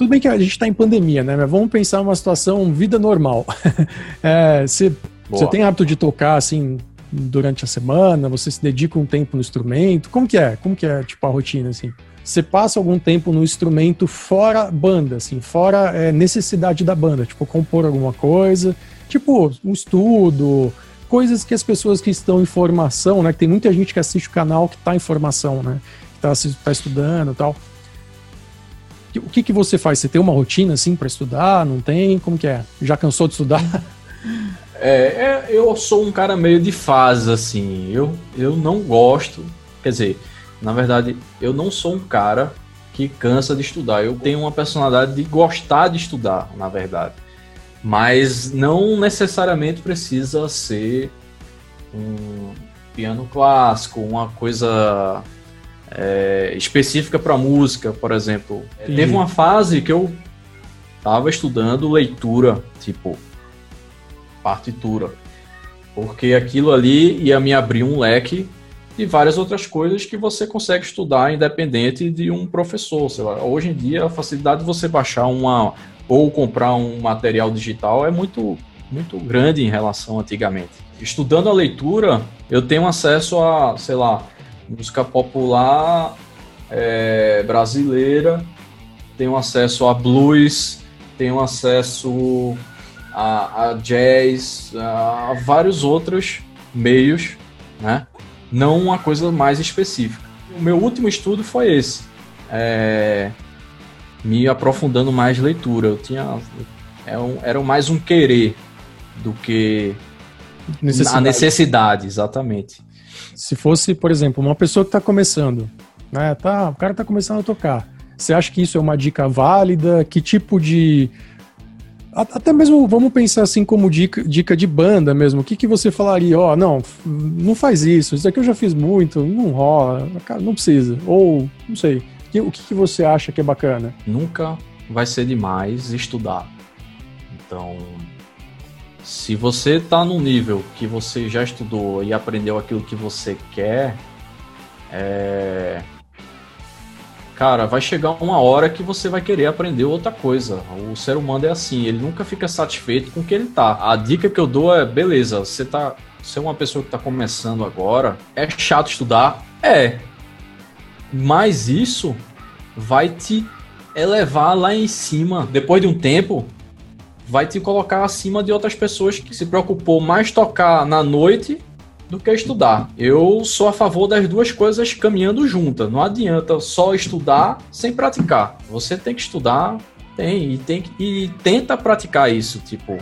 tudo bem que a gente está em pandemia, né? Mas vamos pensar uma situação vida normal. é, você, você tem hábito de tocar, assim, durante a semana? Você se dedica um tempo no instrumento? Como que é? Como que é, tipo, a rotina, assim? você passa algum tempo no instrumento fora banda, assim, fora é, necessidade da banda, tipo, compor alguma coisa, tipo, um estudo, coisas que as pessoas que estão em formação, né, que tem muita gente que assiste o canal que está em formação, né, que está tá estudando e tal. O que que você faz? Você tem uma rotina, assim, para estudar? Não tem? Como que é? Já cansou de estudar? É, é, eu sou um cara meio de fase, assim, eu, eu não gosto, quer dizer, na verdade, eu não sou um cara que cansa de estudar. Eu tenho uma personalidade de gostar de estudar, na verdade. Mas não necessariamente precisa ser um piano clássico, uma coisa é, específica para música, por exemplo. Sim. Teve uma fase que eu estava estudando leitura, tipo partitura, porque aquilo ali ia me abrir um leque e várias outras coisas que você consegue estudar independente de um professor. Sei lá. Hoje em dia, a facilidade de você baixar uma ou comprar um material digital é muito, muito grande em relação antigamente. Estudando a leitura, eu tenho acesso a, sei lá, música popular é, brasileira, tenho acesso a blues, tenho acesso a, a jazz, a vários outros meios, né? não uma coisa mais específica. O meu último estudo foi esse, é, me aprofundando mais leitura. Eu tinha é era mais um querer do que necessidade. a necessidade, exatamente. Se fosse, por exemplo, uma pessoa que está começando, né, tá, o cara está começando a tocar. Você acha que isso é uma dica válida? Que tipo de até mesmo, vamos pensar assim como dica, dica de banda mesmo. O que, que você falaria? Ó, oh, não, não faz isso. Isso aqui eu já fiz muito, não rola, cara, não precisa. Ou, não sei. O que, que você acha que é bacana? Nunca vai ser demais estudar. Então, se você está num nível que você já estudou e aprendeu aquilo que você quer, é, cara, vai chegar uma hora que você vai querer aprender outra coisa. O ser humano é assim, ele nunca fica satisfeito com o que ele tá. A dica que eu dou é, beleza, você tá. Você é uma pessoa que tá começando agora, é chato estudar? É. Mas isso vai te elevar lá em cima. Depois de um tempo, vai te colocar acima de outras pessoas que se preocupou mais tocar na noite do que estudar. Eu sou a favor das duas coisas caminhando juntas. Não adianta só estudar sem praticar. Você tem que estudar, tem e tem que, e tenta praticar isso, tipo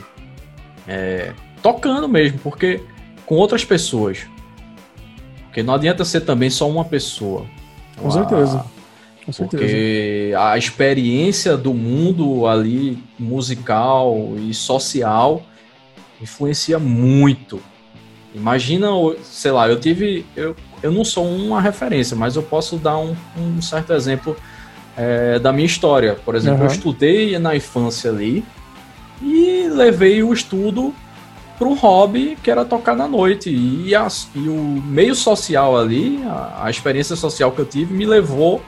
é, tocando mesmo, porque com outras pessoas. Porque não adianta ser também só uma pessoa. Com certeza. Com certeza. Porque a experiência do mundo ali musical e social influencia muito Imagina, sei lá, eu tive. Eu, eu não sou uma referência, mas eu posso dar um, um certo exemplo é, da minha história. Por exemplo, uhum. eu estudei na infância ali e levei o estudo para um hobby que era tocar na noite. E, as, e o meio social ali, a, a, experiência social que eu tive, me levou,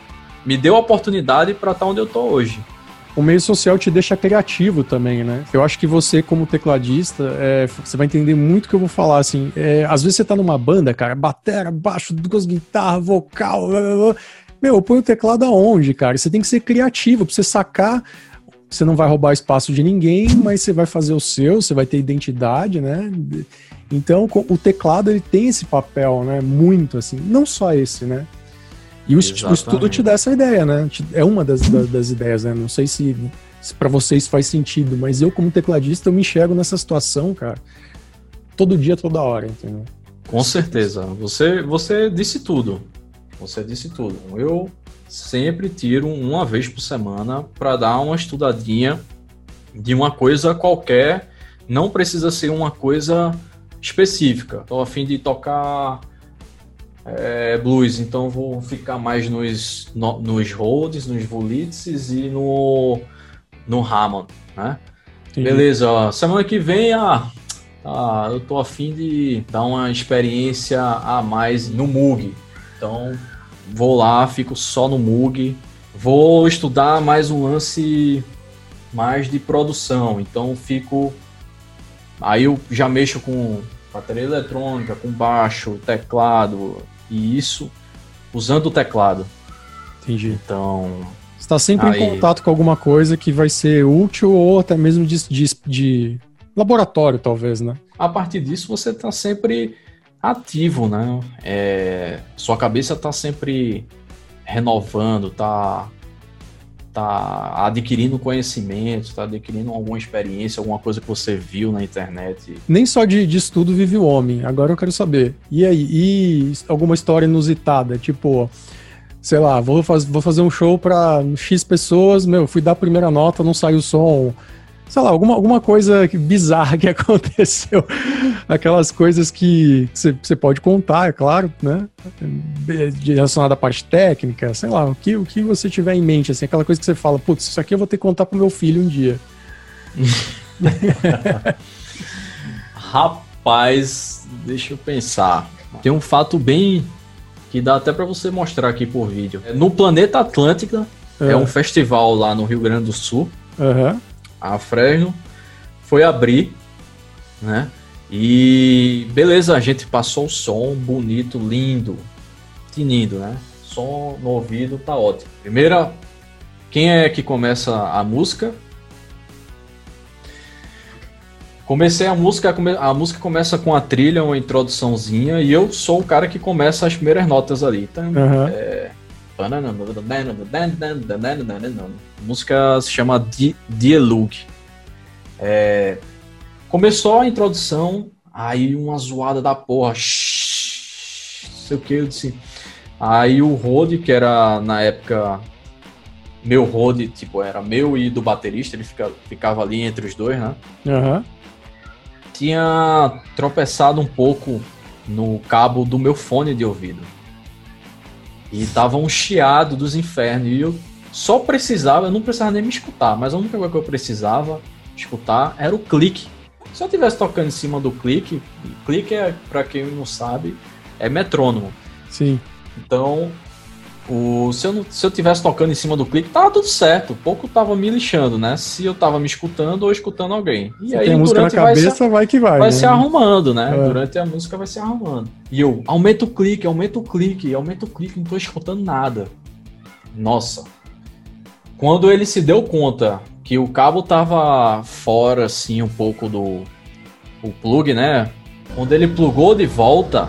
me deu a oportunidade para estar onde eu estou hoje. o meio social te deixa criativo também, né? Eu acho que você, como tecladista, é, você vai entender muito o que eu vou falar, assim. É, às vezes você tá numa banda, cara, batera, baixo, duas guitarras, vocal, blá, blá, blá. meu, põe o teclado aonde, cara? Você tem que ser criativo pra você sacar. Você não vai roubar espaço de ninguém, mas você vai fazer o seu, você vai ter identidade, né? Então, o teclado ele tem esse papel, né? Muito assim, não só esse, né? E o, o estudo te dá essa ideia, né? É uma das, das, das ideias, né? Não sei se, se para vocês faz sentido, mas eu, como tecladista, eu me enxergo nessa situação, cara, todo dia, toda hora, entendeu? Com certeza. Você, você disse tudo. Você disse tudo. Eu sempre tiro uma vez por semana para dar uma estudadinha de uma coisa qualquer. Não precisa ser uma coisa específica. Estou a fim de tocar é, blues, então vou ficar mais nos, no, nos Rhodes, nos Volitzes e no, no Hammond, né? Sim. Beleza, ó, semana que vem, ah, ah, eu tô afim de dar uma experiência a mais no Moog. Então, vou lá, fico só no Moog. Vou estudar mais um lance mais de produção. Então, fico. Aí eu já mexo com bateria eletrônica, com baixo, teclado, e isso usando o teclado. Entendi. Então. Você está sempre aí... em contato com alguma coisa que vai ser útil ou até mesmo de, de, de laboratório, talvez, né? A partir disso, você está sempre ativo, né? É, sua cabeça está sempre renovando, está tá adquirindo conhecimento, tá adquirindo alguma experiência, alguma coisa que você viu na internet. Nem só de, de estudo vive o homem. Agora eu quero saber. E aí? E alguma história inusitada? Tipo, sei lá, vou, faz, vou fazer um show para X pessoas, meu, fui dar a primeira nota, não saiu o som sei lá, alguma, alguma coisa bizarra que aconteceu. Aquelas coisas que você pode contar, é claro, né? Relacionada à parte técnica, sei lá, o que, o que você tiver em mente, assim, aquela coisa que você fala, putz, isso aqui eu vou ter que contar pro meu filho um dia. Rapaz, deixa eu pensar. Tem um fato bem que dá até para você mostrar aqui por vídeo. No Planeta Atlântica, é. é um festival lá no Rio Grande do Sul. Uhum a Fresno, foi abrir, né? E beleza, a gente passou o som bonito, lindo, tinindo, né? Som no ouvido tá ótimo. Primeira, quem é que começa a música? Comecei a música, a música começa com a trilha, uma introduçãozinha, e eu sou o cara que começa as primeiras notas ali. Então, uhum. é, a música se chama Dialogue. É, começou a introdução, aí uma zoada da porra. Sei o que, eu disse. Aí o Rode, que era na época meu Rode, tipo, era meu e do baterista, ele fica, ficava ali entre os dois, né? Uhum. Tinha tropeçado um pouco no cabo do meu fone de ouvido. E tava um chiado dos infernos. E eu só precisava, eu não precisava nem me escutar, mas a única coisa que eu precisava escutar era o clique. Se eu tivesse tocando em cima do clique, clique é, para quem não sabe, é metrônomo. Sim. Então, o, se, eu não, se eu tivesse tocando em cima do clique, tava tudo certo. Pouco tava me lixando, né? Se eu tava me escutando ou escutando alguém. E aí, tem música na cabeça, vai, se, vai que vai. Vai né? se arrumando, né? É. Durante a música vai se arrumando. E eu, aumenta o clique, aumenta o clique, aumenta o clique, não tô escutando nada. Nossa. Quando ele se deu conta que o cabo tava fora, assim, um pouco do o plug, né? Quando ele plugou de volta,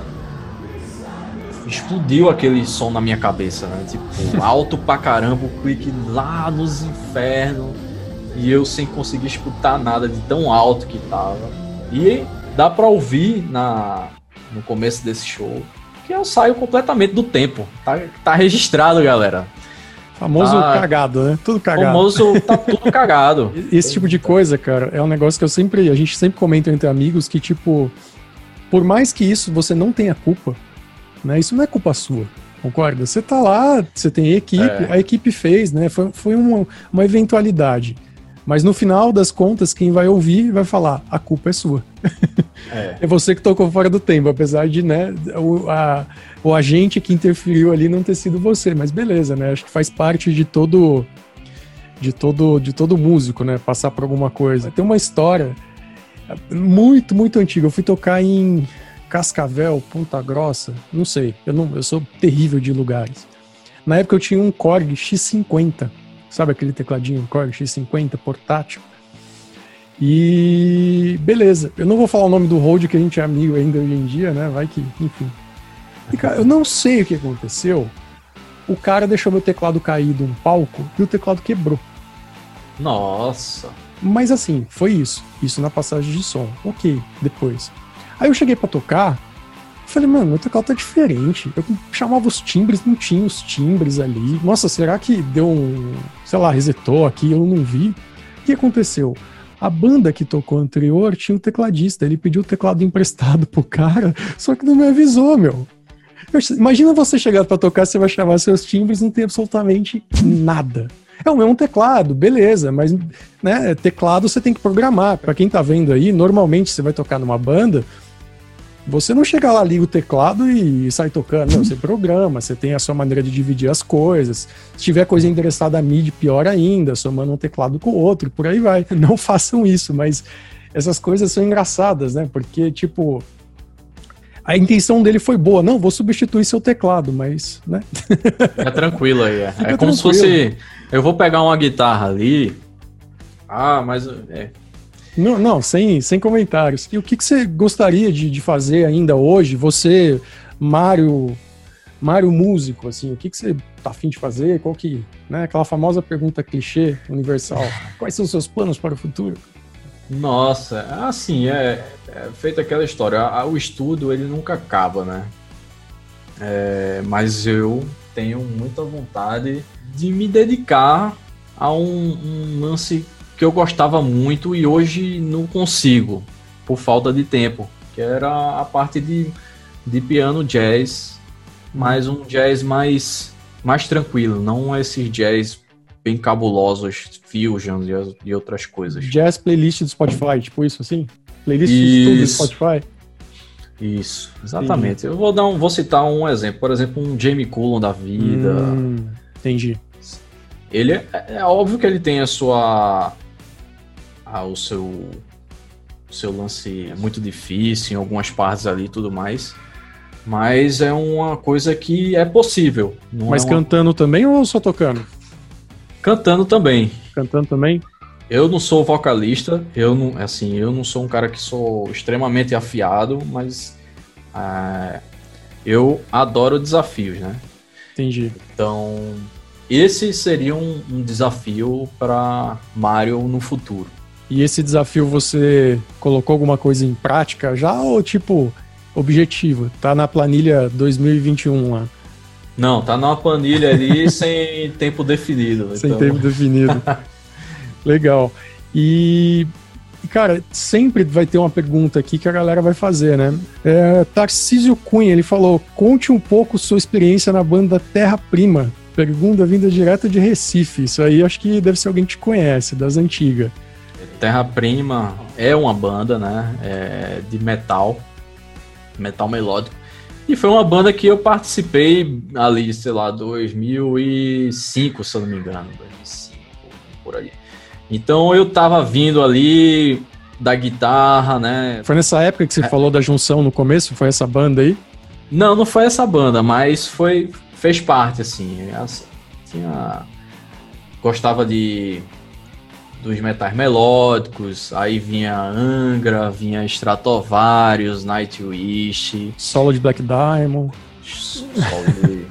explodiu aquele som na minha cabeça, né? Tipo, alto pra caramba, o clique lá nos infernos. E eu sem conseguir escutar nada de tão alto que tava. E dá pra ouvir na, no começo desse show que eu saio completamente do tempo. Tá, tá registrado, galera. Famoso tá, cagado, né? Tudo cagado. Famoso tá tudo cagado. Esse tipo de coisa, cara, é um negócio que eu sempre. A gente sempre comenta entre amigos que, tipo, por mais que isso você não tenha culpa, né? Isso não é culpa sua, concorda? Você tá lá, você tem equipe, é. a equipe fez, né? Foi, foi uma, uma eventualidade. Mas no final das contas, quem vai ouvir vai falar: a culpa é sua. É, é você que tocou fora do tempo, apesar de né, o, a, o agente que interferiu ali não ter sido você. Mas beleza, né? Acho que faz parte de todo de todo, de todo músico, né? Passar por alguma coisa. Tem uma história muito, muito antiga. Eu fui tocar em Cascavel, Ponta Grossa, não sei. Eu, não, eu sou terrível de lugares. Na época eu tinha um Korg X50, sabe aquele tecladinho Korg X50 portátil? E beleza, eu não vou falar o nome do Rode que a gente é amigo ainda hoje em dia, né? Vai que, enfim. E, cara, eu não sei o que aconteceu. O cara deixou meu teclado caído no palco e o teclado quebrou. Nossa. Mas assim, foi isso. Isso na passagem de som. Ok, depois. Aí eu cheguei para tocar, falei, mano, meu teclado tá diferente. Eu chamava os timbres, não tinha os timbres ali. Nossa, será que deu um, sei lá, resetou aqui, eu não vi? O que aconteceu? A banda que tocou anterior tinha um tecladista, ele pediu o teclado emprestado pro cara, só que não me avisou, meu. Imagina você chegar para tocar, você vai chamar seus timbres, não tem absolutamente nada. É o mesmo teclado, beleza, mas né, teclado você tem que programar. Para quem tá vendo aí, normalmente você vai tocar numa banda, você não chega lá, liga o teclado e sai tocando. Não, você programa, você tem a sua maneira de dividir as coisas. Se tiver coisa endereçada a MIDI, pior ainda, somando um teclado com o outro, por aí vai. Não façam isso, mas essas coisas são engraçadas, né? Porque, tipo, a intenção dele foi boa. Não, vou substituir seu teclado, mas, né? É tranquilo aí. É, é como tranquilo. se fosse. Eu vou pegar uma guitarra ali. Ah, mas. É. Não, não, sem, sem comentários. E o que, que você gostaria de, de fazer ainda hoje? Você, Mário, Mário músico, assim, o que, que você tá afim de fazer? Qual que, né, aquela famosa pergunta clichê universal. Quais são os seus planos para o futuro? Nossa, assim, é, é feita aquela história. O estudo, ele nunca acaba, né? É, mas eu tenho muita vontade de me dedicar a um, um, lance que eu gostava muito e hoje não consigo, por falta de tempo, que era a parte de, de piano jazz, mas um jazz mais, mais tranquilo, não esses jazz bem cabulosos, fusions e, e outras coisas. Jazz playlist do Spotify, tipo isso assim? Playlist isso. do Spotify? Isso, exatamente. Sim. Eu vou dar um, vou citar um exemplo, por exemplo, um Jamie Cullum da vida. Hum, entendi. Ele é, é, óbvio que ele tem a sua a, o seu seu lance é muito difícil em algumas partes ali e tudo mais. Mas é uma coisa que é possível. Mas é uma... cantando também ou só tocando? Cantando também. Cantando também? Eu não sou vocalista, eu não, assim, eu não sou um cara que sou extremamente afiado, mas é, eu adoro desafios, né? Entendi. Então, esse seria um, um desafio para Mario no futuro. E esse desafio você colocou alguma coisa em prática já ou tipo objetivo? Tá na planilha 2021 lá? Não, tá numa planilha ali sem tempo definido. Sem então... tempo definido. Legal. E, cara, sempre vai ter uma pergunta aqui que a galera vai fazer, né? É, Tarcísio Cunha, ele falou: conte um pouco sua experiência na banda Terra Prima. Pergunta vinda direto de Recife. Isso aí acho que deve ser alguém que te conhece, das antigas. Terra Prima é uma banda, né? É de metal, metal melódico. E foi uma banda que eu participei ali, sei lá, 2005, se eu não me engano, 2005, por aí. Então eu tava vindo ali da guitarra, né? Foi nessa época que você é. falou da junção no começo? Foi essa banda aí? Não, não foi essa banda, mas foi fez parte assim. Tinha gostava de dos metais melódicos, aí vinha Angra, vinha Stratovarius, Nightwish. Solo de Black Diamond. Solo de,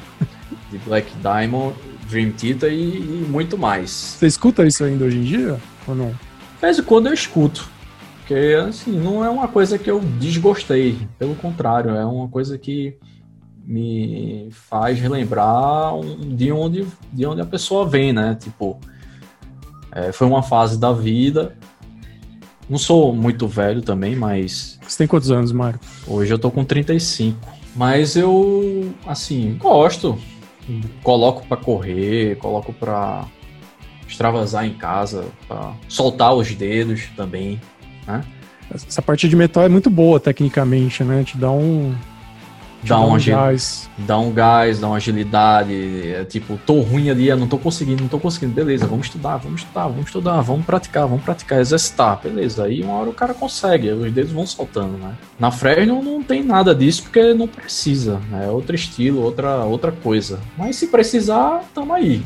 de Black Diamond, Dream Theater e, e, muito mais. Você escuta isso ainda hoje em dia ou não? Em quando eu escuto. Porque, assim, não é uma coisa que eu desgostei. Pelo contrário, é uma coisa que me faz relembrar de onde, de onde a pessoa vem, né? Tipo, é, foi uma fase da vida. Não sou muito velho também, mas. Você tem quantos anos, Mário? Hoje eu tô com 35. Mas eu, assim, gosto. Coloco para correr, coloco para extravasar em casa, para soltar os dedos também, né? Essa parte de metal é muito boa tecnicamente, né? Te dá um, dá, um gás. dá um gás, dá uma agilidade. É, tipo, tô ruim ali, não tô conseguindo, não tô conseguindo. Beleza, vamos estudar, vamos estudar, vamos estudar, vamos praticar, vamos praticar, exercitar. Beleza, aí uma hora o cara consegue, os dedos vão soltando, né? Na Fresno não tem nada disso porque não precisa, né? É outro estilo, outra, outra coisa. Mas se precisar, tamo aí.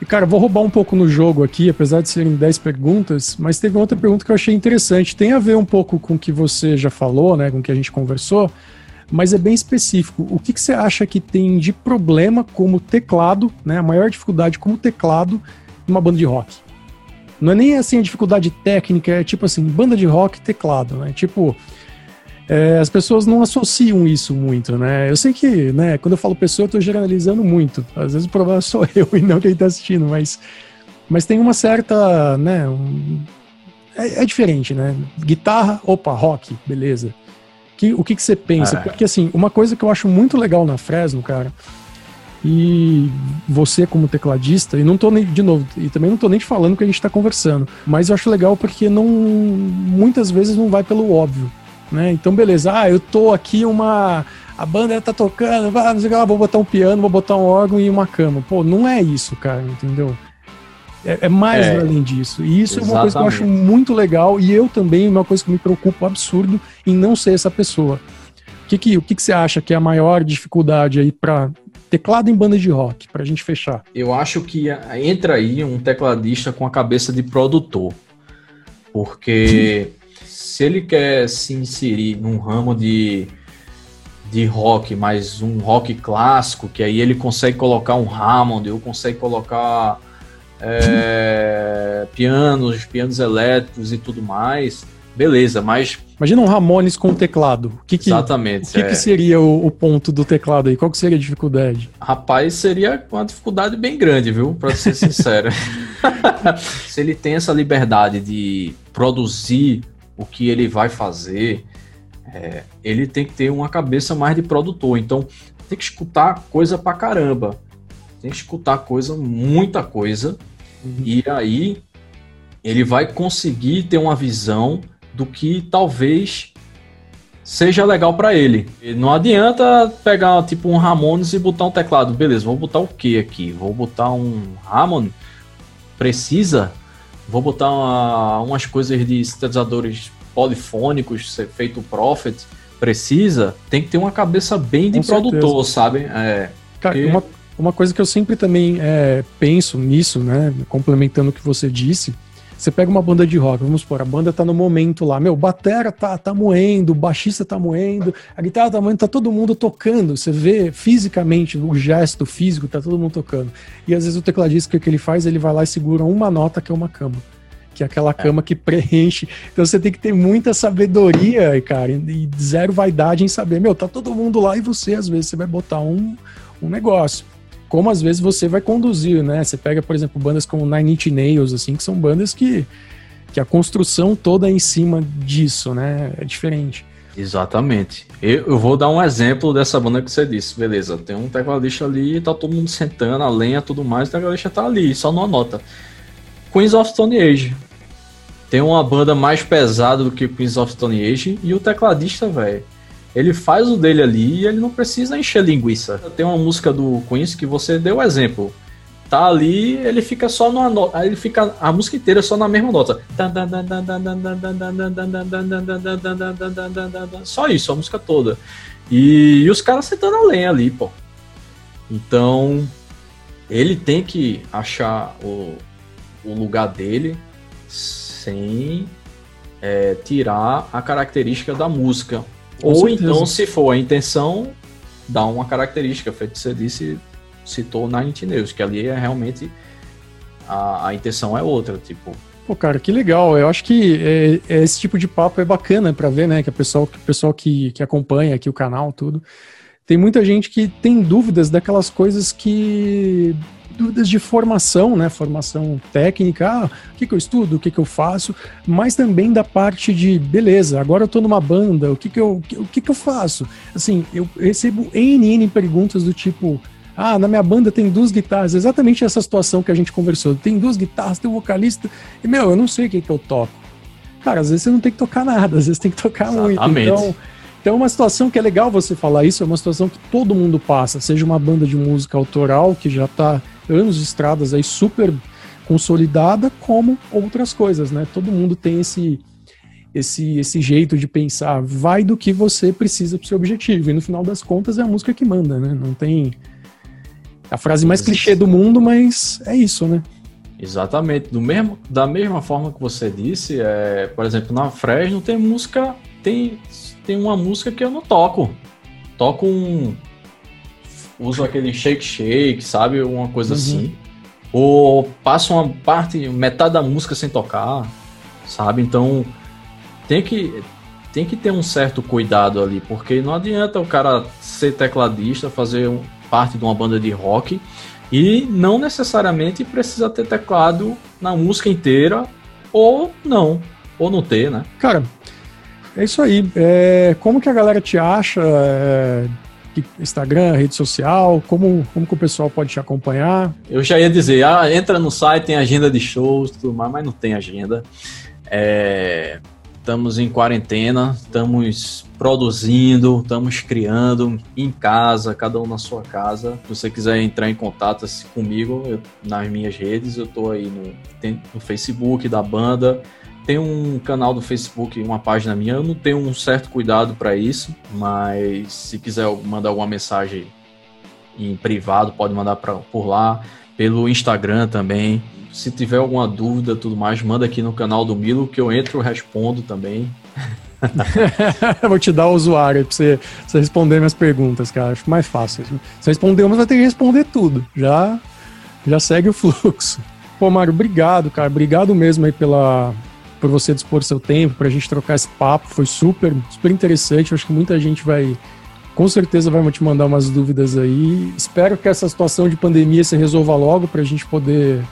E, cara, vou roubar um pouco no jogo aqui, apesar de serem 10 perguntas, mas teve outra pergunta que eu achei interessante. Tem a ver um pouco com o que você já falou, né? Com o que a gente conversou mas é bem específico. O que, que você acha que tem de problema como teclado, né? A maior dificuldade como teclado numa banda de rock? Não é nem assim a dificuldade técnica, é tipo assim, banda de rock, teclado, né? Tipo, é, as pessoas não associam isso muito, né? Eu sei que, né, quando eu falo pessoa, eu tô generalizando muito. Às vezes o problema sou eu e não quem tá assistindo, mas, mas tem uma certa, né, um, é, é diferente, né? Guitarra, opa, rock, beleza. Que, o que, que você pensa? É. Porque, assim, uma coisa que eu acho muito legal na Fresno, cara, e você como tecladista, e não tô nem, de novo, e também não tô nem te falando que a gente tá conversando, mas eu acho legal porque não, muitas vezes não vai pelo óbvio, né? Então, beleza, ah, eu tô aqui uma, a banda tá tocando, ah, não sei o que lá, vou botar um piano, vou botar um órgão e uma cama. Pô, não é isso, cara, entendeu? É, é mais é, além disso. E isso exatamente. é uma coisa que eu acho muito legal. E eu também, uma coisa que me preocupa absurdo em não ser essa pessoa. O que, que, o que, que você acha que é a maior dificuldade aí para teclado em banda de rock, para a gente fechar? Eu acho que entra aí um tecladista com a cabeça de produtor. Porque se ele quer se inserir num ramo de, de rock, mas um rock clássico, que aí ele consegue colocar um Hammond, ou consegue colocar é, pianos, pianos elétricos e tudo mais, beleza, mas. Imagina um Ramones com teclado. O que, que Exatamente. O que, é. que seria o, o, ponto do teclado aí? Qual que seria a dificuldade? Rapaz, seria uma dificuldade bem grande, viu? Para ser sincero. Se ele tem essa liberdade de produzir o que ele vai fazer, é, ele tem que ter uma cabeça mais de produtor. Então, tem que escutar coisa pra caramba tem que escutar coisa, muita coisa, uhum. e aí ele vai conseguir ter uma visão do que talvez seja legal para ele. E não adianta pegar tipo um Ramones e botar um teclado. Beleza, vou botar o que aqui? Vou botar um Ramon? Precisa? Vou botar uma, umas coisas de sintetizadores polifônicos, feito Prophet? Precisa? Tem que ter uma cabeça bem de Com produtor, certeza. sabe? É, Cara, uma, uma coisa que eu sempre também é, penso nisso, né? Complementando o que você disse, você pega uma banda de rock, vamos supor, a banda tá no momento lá, meu, batera tá, tá moendo, o baixista tá moendo, a guitarra tá moendo, tá todo mundo tocando. Você vê fisicamente, o gesto físico, tá todo mundo tocando. E às vezes o tecladista, o que ele faz? Ele vai lá e segura uma nota que é uma cama. Que é aquela é. cama que preenche. Então você tem que ter muita sabedoria, cara, e zero vaidade em saber, meu, tá todo mundo lá e você, às vezes, você vai botar um, um negócio como às vezes você vai conduzir, né? Você pega, por exemplo, bandas como Nine Inch Nails, assim, que são bandas que, que a construção toda é em cima disso, né? É diferente. Exatamente. Eu, eu, vou dar um exemplo dessa banda que você disse. Beleza, tem um tecladista ali, tá todo mundo sentando, a lenha tudo mais, o tecladista tá ali, só não anota. Queens of Stone Age. Tem uma banda mais pesada do que Queens of Stone Age e o tecladista, velho ele faz o dele ali e ele não precisa encher linguiça. Tem uma música do Queens que você deu exemplo. Tá ali, ele fica só numa nota. Ele fica a música inteira só na mesma nota. Só isso, a música toda. E, e os caras sentando a lenha ali, pô. Então, ele tem que achar o, o lugar dele sem é, tirar a característica da música. Com Ou certeza. então, se for a intenção, dá uma característica, feito que você disse, citou na News, que ali é realmente a, a intenção é outra, tipo. Pô, cara, que legal. Eu acho que é, é esse tipo de papo é bacana para ver, né? Que o pessoal, que, o pessoal que, que acompanha aqui o canal, tudo. Tem muita gente que tem dúvidas daquelas coisas que dúvidas de formação, né? Formação técnica, ah, o que, que eu estudo, o que, que eu faço, mas também da parte de, beleza, agora eu tô numa banda, o que, que, eu, o que, que eu faço? Assim, eu recebo N perguntas do tipo, ah, na minha banda tem duas guitarras, exatamente essa situação que a gente conversou. Tem duas guitarras, tem um vocalista, e meu, eu não sei o que, que eu toco. Cara, às vezes você não tem que tocar nada, às vezes tem que tocar Exatamente. muito. Então, Então é uma situação que é legal você falar isso, é uma situação que todo mundo passa, seja uma banda de música autoral que já está anos de estradas aí super consolidada, como outras coisas, né? Todo mundo tem esse esse esse jeito de pensar, vai do que você precisa para o seu objetivo. E no final das contas é a música que manda, né? Não tem a frase mais clichê do mundo, mas é isso, né? Exatamente. Do mesmo, da mesma forma que você disse, é, por exemplo, na Fresno tem música, tem, tem uma música que eu não toco. Toco um. Uso aquele shake shake, sabe? Uma coisa uhum. assim. Ou passo uma parte, metade da música sem tocar, sabe? Então tem que, tem que ter um certo cuidado ali, porque não adianta o cara ser tecladista, fazer parte de uma banda de rock e não necessariamente precisa ter teclado na música inteira, ou não, ou não ter, né? Cara, é isso aí. É, como que a galera te acha? É, Instagram, rede social, como, como que o pessoal pode te acompanhar? Eu já ia dizer, ah, entra no site, tem agenda de shows, tudo mais, mas não tem agenda. É, estamos em quarentena, estamos produzindo, estamos criando em casa, cada um na sua casa. Se você quiser entrar em contato assim, comigo eu, nas minhas redes, eu estou aí no, no Facebook da banda. Tem um canal do Facebook, uma página minha. Eu não tenho um certo cuidado para isso, mas se quiser mandar alguma mensagem em privado, pode mandar pra, por lá. Pelo Instagram também. Se tiver alguma dúvida tudo mais, manda aqui no canal do Milo que eu entro e respondo também. Vou te dar o usuário pra você, pra você responder minhas perguntas, cara. Acho mais fácil. Se responder uma, vai ter que responder tudo. Já, já segue o fluxo. Pô, Mário, obrigado, cara. Obrigado mesmo aí pela, por você dispor seu tempo, pra gente trocar esse papo. Foi super, super interessante. acho que muita gente vai, com certeza, vai te mandar umas dúvidas aí. Espero que essa situação de pandemia se resolva logo pra gente poder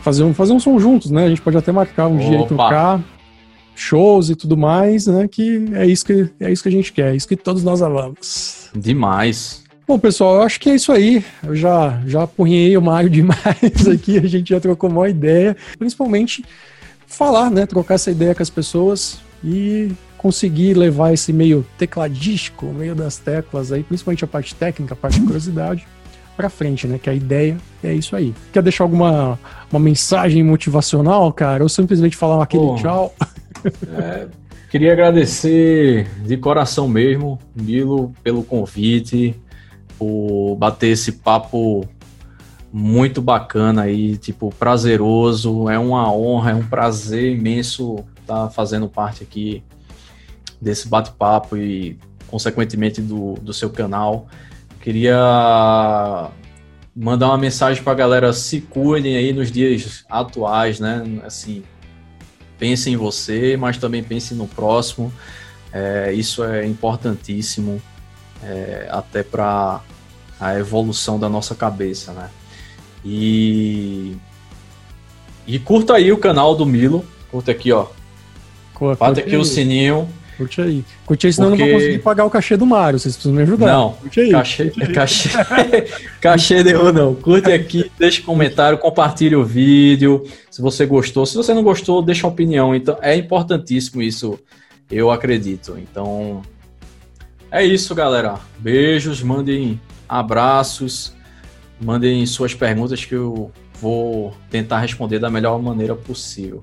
fazer um, fazer um som juntos, né? A gente pode até marcar um Opa. dia e trocar shows e tudo mais, né? Que é isso que é isso que a gente quer, é isso que todos nós amamos. Demais. Bom, pessoal, eu acho que é isso aí. Eu já já apunhei o Mário demais aqui, a gente já trocou uma ideia, principalmente falar, né, trocar essa ideia com as pessoas e conseguir levar esse meio tecladístico, meio das teclas aí, principalmente a parte técnica, a parte de curiosidade para frente, né? Que a ideia é isso aí. Quer deixar alguma uma mensagem motivacional, cara? Ou simplesmente falar aquele Bom, tchau? É, queria agradecer de coração mesmo, Milo, pelo convite, por bater esse papo muito bacana aí, tipo, prazeroso. É uma honra, é um prazer imenso estar tá fazendo parte aqui desse bate-papo e, consequentemente, do, do seu canal. Queria mandar uma mensagem para a galera se cuidem aí nos dias atuais, né? Assim, pense em você, mas também pense no próximo. É, isso é importantíssimo é, até para a evolução da nossa cabeça, né? E e curta aí o canal do Milo, curta aqui, ó. Bate aqui o sininho Curte aí. Curte aí, senão Porque... eu não vou conseguir pagar o cachê do Mário. Vocês precisam me ajudar. Não, curte aí. Cachê, curte aí. cachê, cachê deu não. Curte aqui, deixa um comentário, compartilhe o vídeo. Se você gostou. Se você não gostou, deixa uma opinião. Então, é importantíssimo isso, eu acredito. Então, é isso, galera. Beijos, mandem abraços, mandem suas perguntas que eu vou tentar responder da melhor maneira possível.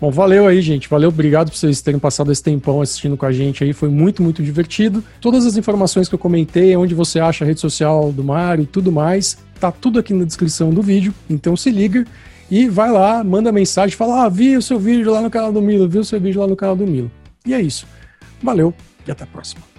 Bom, valeu aí, gente. Valeu, obrigado por vocês terem passado esse tempão assistindo com a gente aí. Foi muito, muito divertido. Todas as informações que eu comentei, onde você acha a rede social do Mário e tudo mais, tá tudo aqui na descrição do vídeo. Então se liga e vai lá, manda mensagem, fala: Ah, vi o seu vídeo lá no canal do Milo, vi o seu vídeo lá no canal do Milo. E é isso. Valeu e até a próxima.